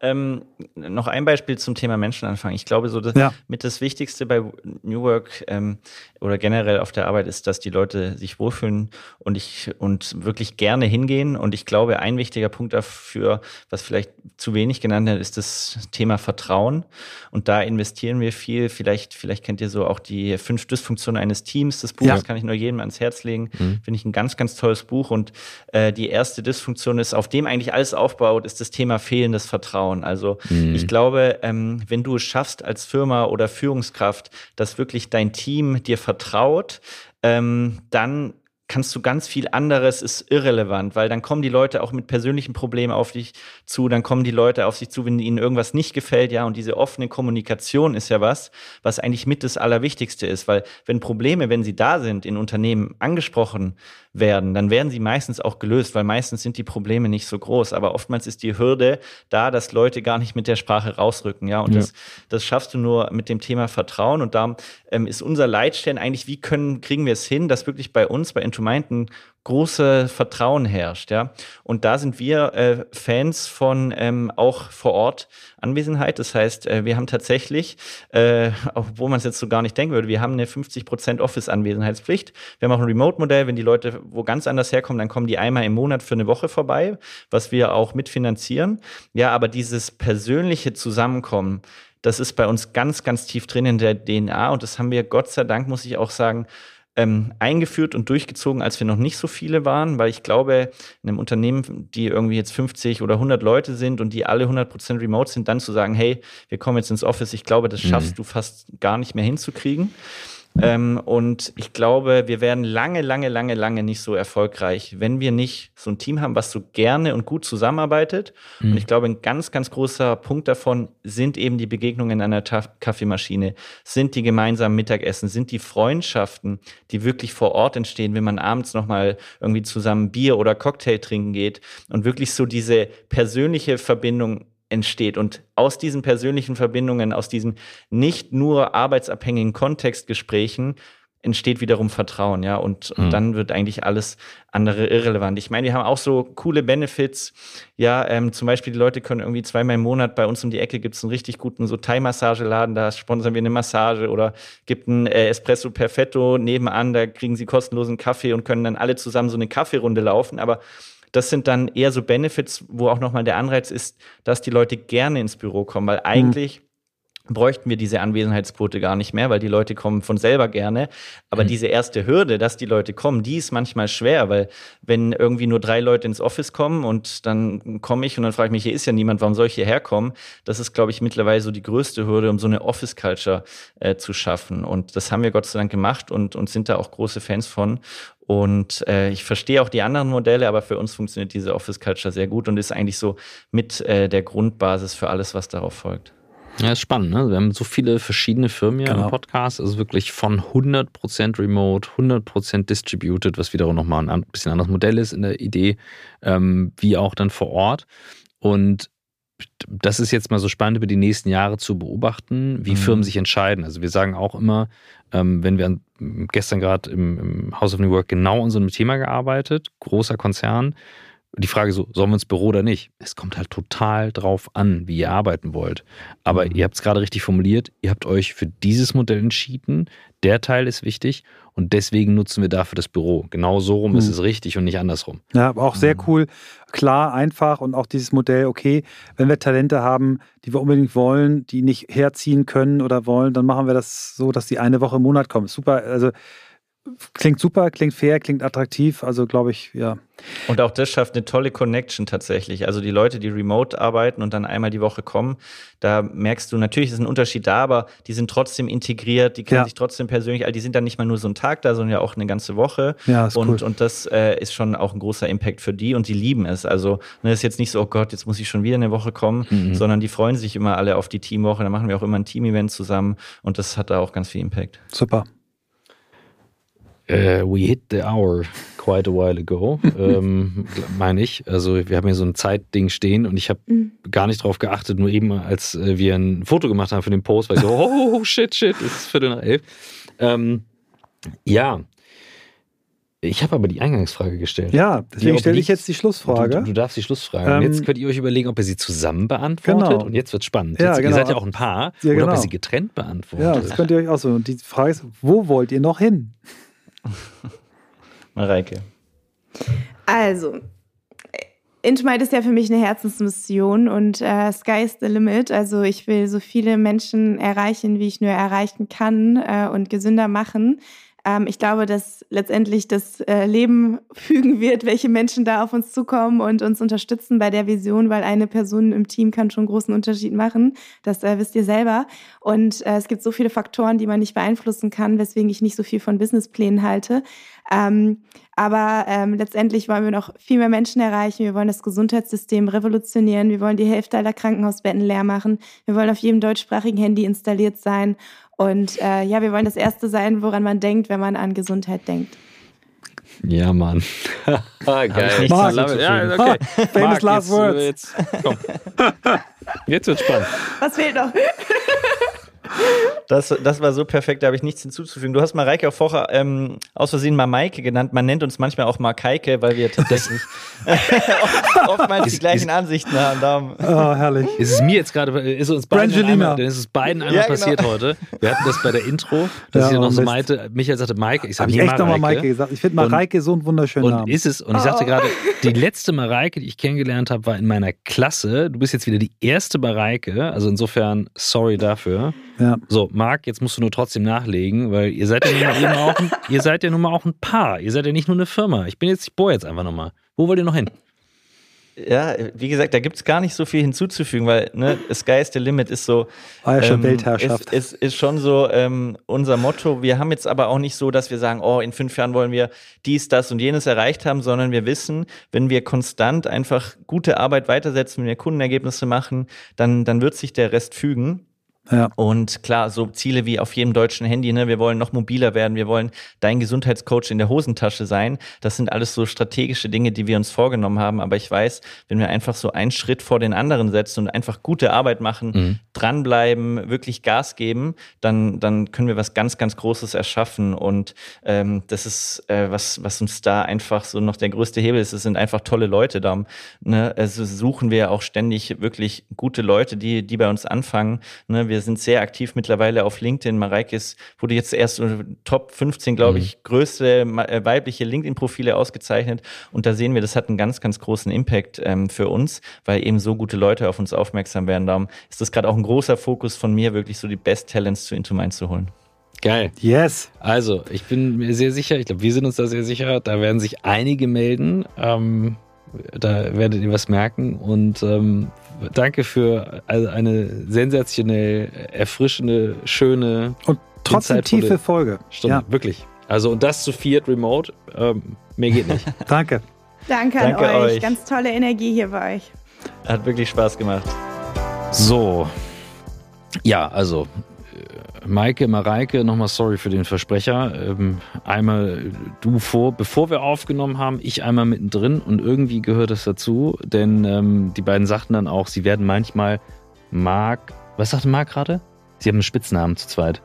Ähm, noch ein Beispiel zum Thema Menschenanfang. Ich glaube, so das, ja. mit das Wichtigste bei New Work ähm, oder generell auf der Arbeit ist, dass die Leute sich wohlfühlen und ich und wirklich gerne hingehen. Und ich glaube, ein wichtiger Punkt dafür, was vielleicht zu wenig genannt wird, ist das Thema Vertrauen. Und da investieren wir viel. Vielleicht, vielleicht kennt ihr so auch die fünf Dysfunktionen eines Teams. Das Buch, ja. das kann ich nur jedem ans Herz legen. Mhm. Finde ich ein ganz, ganz tolles Buch. Und äh, die erste Dysfunktion ist, auf dem eigentlich alles aufbaut, ist das Thema fehlendes Vertrauen. Vertrauen. Also mhm. ich glaube, ähm, wenn du es schaffst als Firma oder Führungskraft, dass wirklich dein Team dir vertraut, ähm, dann kannst du ganz viel anderes ist irrelevant, weil dann kommen die Leute auch mit persönlichen Problemen auf dich zu, dann kommen die Leute auf sich zu, wenn ihnen irgendwas nicht gefällt, ja, und diese offene Kommunikation ist ja was, was eigentlich mit das Allerwichtigste ist, weil wenn Probleme, wenn sie da sind, in Unternehmen angesprochen werden, dann werden sie meistens auch gelöst, weil meistens sind die Probleme nicht so groß, aber oftmals ist die Hürde da, dass Leute gar nicht mit der Sprache rausrücken, ja, und ja. Das, das schaffst du nur mit dem Thema Vertrauen. Und da ähm, ist unser Leitstern eigentlich, wie können, kriegen wir es hin, dass wirklich bei uns, bei to Mind ein große Vertrauen herrscht, ja. Und da sind wir äh, Fans von ähm, auch vor Ort Anwesenheit. Das heißt, äh, wir haben tatsächlich, äh, obwohl man es jetzt so gar nicht denken würde, wir haben eine 50% Office-Anwesenheitspflicht. Wir haben auch ein Remote-Modell. Wenn die Leute wo ganz anders herkommen, dann kommen die einmal im Monat für eine Woche vorbei, was wir auch mitfinanzieren. Ja, aber dieses persönliche Zusammenkommen, das ist bei uns ganz, ganz tief drin in der DNA und das haben wir, Gott sei Dank, muss ich auch sagen, ähm, eingeführt und durchgezogen, als wir noch nicht so viele waren, weil ich glaube, in einem Unternehmen, die irgendwie jetzt 50 oder 100 Leute sind und die alle 100% remote sind, dann zu sagen, hey, wir kommen jetzt ins Office, ich glaube, das schaffst mhm. du fast gar nicht mehr hinzukriegen. Ähm, und ich glaube, wir werden lange, lange, lange, lange nicht so erfolgreich, wenn wir nicht so ein Team haben, was so gerne und gut zusammenarbeitet. Mhm. Und ich glaube, ein ganz, ganz großer Punkt davon sind eben die Begegnungen an der Kaffeemaschine, sind die gemeinsamen Mittagessen, sind die Freundschaften, die wirklich vor Ort entstehen, wenn man abends nochmal irgendwie zusammen Bier oder Cocktail trinken geht und wirklich so diese persönliche Verbindung entsteht. Und aus diesen persönlichen Verbindungen, aus diesen nicht nur arbeitsabhängigen Kontextgesprächen entsteht wiederum Vertrauen, ja, und, und mhm. dann wird eigentlich alles andere irrelevant. Ich meine, wir haben auch so coole Benefits, ja, ähm, zum Beispiel die Leute können irgendwie zweimal im Monat bei uns um die Ecke gibt es einen richtig guten so Thai-Massageladen, da sponsern wir eine Massage oder gibt ein äh, Espresso Perfetto nebenan, da kriegen sie kostenlosen Kaffee und können dann alle zusammen so eine Kaffeerunde laufen, aber das sind dann eher so Benefits, wo auch nochmal der Anreiz ist, dass die Leute gerne ins Büro kommen, weil eigentlich. Bräuchten wir diese Anwesenheitsquote gar nicht mehr, weil die Leute kommen von selber gerne. Aber mhm. diese erste Hürde, dass die Leute kommen, die ist manchmal schwer, weil wenn irgendwie nur drei Leute ins Office kommen und dann komme ich und dann frage ich mich, hier ist ja niemand, warum soll ich hierher kommen? Das ist, glaube ich, mittlerweile so die größte Hürde, um so eine Office-Culture äh, zu schaffen. Und das haben wir Gott sei Dank gemacht und, und sind da auch große Fans von. Und äh, ich verstehe auch die anderen Modelle, aber für uns funktioniert diese Office Culture sehr gut und ist eigentlich so mit äh, der Grundbasis für alles, was darauf folgt. Ja, ist spannend. Ne? Wir haben so viele verschiedene Firmen hier genau. im Podcast. Also wirklich von 100% Remote, 100% Distributed, was wiederum nochmal ein bisschen anderes Modell ist in der Idee, ähm, wie auch dann vor Ort. Und das ist jetzt mal so spannend über die nächsten Jahre zu beobachten, wie mhm. Firmen sich entscheiden. Also wir sagen auch immer, ähm, wenn wir gestern gerade im, im House of New Work genau an so einem Thema gearbeitet, großer Konzern, die Frage so, sollen wir ins Büro oder nicht? Es kommt halt total drauf an, wie ihr arbeiten wollt. Aber mhm. ihr habt es gerade richtig formuliert, ihr habt euch für dieses Modell entschieden, der Teil ist wichtig und deswegen nutzen wir dafür das Büro. Genau so rum mhm. ist es richtig und nicht andersrum. Ja, aber auch sehr mhm. cool, klar, einfach und auch dieses Modell, okay, wenn wir Talente haben, die wir unbedingt wollen, die nicht herziehen können oder wollen, dann machen wir das so, dass die eine Woche im Monat kommen. Super, also Klingt super, klingt fair, klingt attraktiv, also glaube ich, ja. Und auch das schafft eine tolle Connection tatsächlich. Also die Leute, die remote arbeiten und dann einmal die Woche kommen, da merkst du, natürlich ist ein Unterschied da, aber die sind trotzdem integriert, die kennen ja. sich trotzdem persönlich, also die sind dann nicht mal nur so ein Tag da, sondern ja auch eine ganze Woche. Ja, ist und, cool. und das äh, ist schon auch ein großer Impact für die und die lieben es. Also ne, ist jetzt nicht so, oh Gott, jetzt muss ich schon wieder eine Woche kommen, mhm. sondern die freuen sich immer alle auf die Teamwoche. Da machen wir auch immer ein Team-Event zusammen und das hat da auch ganz viel Impact. Super. Uh, we hit the hour quite a while ago, ähm, meine ich. Also wir haben hier so ein Zeitding stehen und ich habe mhm. gar nicht drauf geachtet, nur eben als äh, wir ein Foto gemacht haben für den Post, weil ich so, oh shit, shit, es ist Viertel nach elf. Ähm, ja, ich habe aber die Eingangsfrage gestellt. Ja, deswegen stelle ich jetzt die Schlussfrage. Du, du darfst die Schlussfrage. Ähm, und jetzt könnt ihr euch überlegen, ob ihr sie zusammen beantwortet. Genau. Und jetzt wird spannend. Ja, jetzt, genau. Ihr seid ja auch ein Paar. Ja, genau. Oder ob ihr genau. sie getrennt beantwortet. Ja, das könnt ihr euch auch so. Und die Frage ist, wo wollt ihr noch hin? Mareike. Also, Inchmite ist ja für mich eine Herzensmission und äh, Sky is the limit. Also ich will so viele Menschen erreichen, wie ich nur erreichen kann äh, und gesünder machen. Ähm, ich glaube, dass letztendlich das äh, Leben fügen wird, welche Menschen da auf uns zukommen und uns unterstützen bei der Vision, weil eine Person im Team kann schon großen Unterschied machen. Das äh, wisst ihr selber. Und äh, es gibt so viele Faktoren, die man nicht beeinflussen kann, weswegen ich nicht so viel von Businessplänen halte. Ähm, aber ähm, letztendlich wollen wir noch viel mehr Menschen erreichen. Wir wollen das Gesundheitssystem revolutionieren. Wir wollen die Hälfte aller Krankenhausbetten leer machen. Wir wollen auf jedem deutschsprachigen Handy installiert sein. Und äh, ja, wir wollen das Erste sein, woran man denkt, wenn man an Gesundheit denkt. Ja, Mann. Geil. Mark, ja, okay. Famous Mark, last jetzt, words. Jetzt, komm. jetzt wird spannend. Was fehlt noch? Das, das war so perfekt, da habe ich nichts hinzuzufügen. Du hast Mareike auch vorher ähm, aus Versehen mal Maike genannt. Man nennt uns manchmal auch Markeike, weil wir tatsächlich oftmals die gleichen Ansichten haben. Oh, herrlich. Ist es mir jetzt gerade, ist uns beiden einmal, ist es beiden einmal ja, genau. passiert heute. Wir hatten das bei der Intro, dass ja, ich noch so meinte, Michael sagte Maike. Ich habe ich echt nochmal Maike gesagt. Ich finde Mareike so einen wunderschönen und Namen. ist es, und ich sagte oh. gerade, die letzte Mareike, die ich kennengelernt habe, war in meiner Klasse. Du bist jetzt wieder die erste Mareike, also insofern sorry dafür. Ja. So, Marc, jetzt musst du nur trotzdem nachlegen, weil ihr seid ja nun mal eben auch ein, ihr seid ja nun mal auch ein Paar. Ihr seid ja nicht nur eine Firma. Ich bin jetzt, ich bohre jetzt einfach nochmal. Wo wollt ihr noch hin? Ja, wie gesagt, da gibt es gar nicht so viel hinzuzufügen, weil ne, Sky is the Limit ist so. War ja schon ähm, Weltherrschaft. Ist, ist, ist schon so ähm, unser Motto. Wir haben jetzt aber auch nicht so, dass wir sagen, oh, in fünf Jahren wollen wir dies, das und jenes erreicht haben, sondern wir wissen, wenn wir konstant einfach gute Arbeit weitersetzen, wenn wir Kundenergebnisse machen, dann, dann wird sich der Rest fügen. Ja. Und klar, so Ziele wie auf jedem deutschen Handy, ne, wir wollen noch mobiler werden, wir wollen dein Gesundheitscoach in der Hosentasche sein. Das sind alles so strategische Dinge, die wir uns vorgenommen haben. Aber ich weiß, wenn wir einfach so einen Schritt vor den anderen setzen und einfach gute Arbeit machen, mhm. dranbleiben, wirklich Gas geben, dann, dann können wir was ganz, ganz Großes erschaffen. Und ähm, das ist, äh, was, was uns da einfach so noch der größte Hebel ist. Es sind einfach tolle Leute da. Ne? Also suchen wir auch ständig wirklich gute Leute, die, die bei uns anfangen. Ne? Wir wir sind sehr aktiv mittlerweile auf LinkedIn. Mareikes wurde jetzt erst Top 15, glaube mhm. ich, größte äh, weibliche LinkedIn-Profile ausgezeichnet. Und da sehen wir, das hat einen ganz, ganz großen Impact ähm, für uns, weil eben so gute Leute auf uns aufmerksam werden. Darum ist das gerade auch ein großer Fokus von mir, wirklich so die Best Talents zu Into Mind zu holen. Geil. Yes. Also, ich bin mir sehr sicher, ich glaube, wir sind uns da sehr sicher, da werden sich einige melden. Ähm, da werdet ihr was merken. Und ähm, danke für eine sensationell erfrischende, schöne und trotzdem tiefe Folge. Stunde. Ja. Wirklich. Also und das zu viert remote, ähm, mehr geht nicht. danke. Danke an danke euch. euch. Ganz tolle Energie hier bei euch. Hat wirklich Spaß gemacht. So. Ja, also Maike, Mareike, nochmal sorry für den Versprecher. Ähm, einmal du vor, bevor wir aufgenommen haben, ich einmal mittendrin und irgendwie gehört es dazu, denn ähm, die beiden sagten dann auch, sie werden manchmal Marc, was sagte Marc gerade? Sie haben einen Spitznamen zu zweit.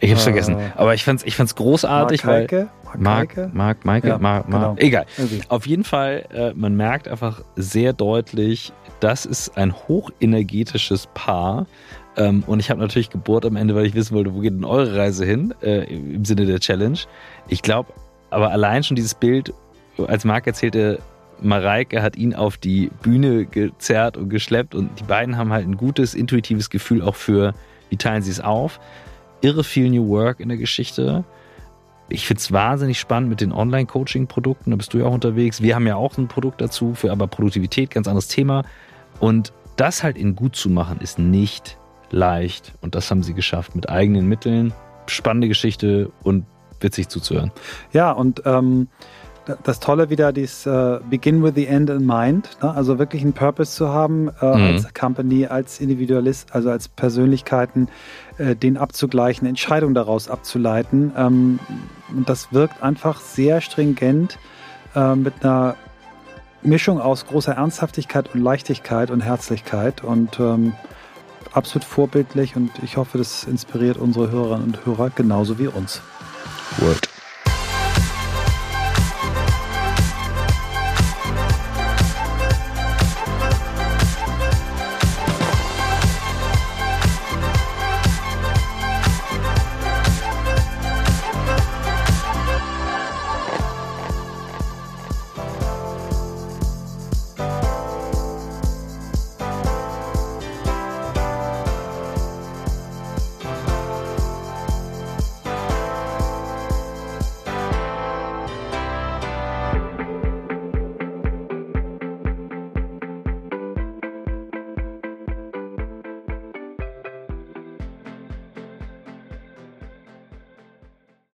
Ich hab's äh, vergessen. Aber ich fand's, ich fand's großartig, Mark weil. Mark, Mark, Maike, ja, Mark, Mark. Genau. Egal. Irgendwie. Auf jeden Fall, äh, man merkt einfach sehr deutlich, das ist ein hochenergetisches Paar. Ähm, und ich habe natürlich gebohrt am Ende, weil ich wissen wollte, wo geht denn eure Reise hin, äh, im Sinne der Challenge. Ich glaube, aber allein schon dieses Bild, als Marc erzählte, Mareike hat ihn auf die Bühne gezerrt und geschleppt und die beiden haben halt ein gutes, intuitives Gefühl auch für, wie teilen sie es auf. Irre viel New Work in der Geschichte. Ich finde es wahnsinnig spannend mit den Online-Coaching-Produkten. Da bist du ja auch unterwegs. Wir haben ja auch ein Produkt dazu für aber Produktivität, ganz anderes Thema. Und das halt in gut zu machen, ist nicht leicht. Und das haben sie geschafft mit eigenen Mitteln. Spannende Geschichte und witzig zuzuhören. Ja, und ähm, das Tolle wieder, dieses äh, Begin with the End in Mind, ne? also wirklich einen Purpose zu haben äh, mhm. als Company, als Individualist, also als Persönlichkeiten, äh, den abzugleichen, Entscheidungen daraus abzuleiten. Ähm, und das wirkt einfach sehr stringent äh, mit einer Mischung aus großer Ernsthaftigkeit und Leichtigkeit und Herzlichkeit und ähm, absolut vorbildlich und ich hoffe, das inspiriert unsere Hörerinnen und Hörer genauso wie uns. Word.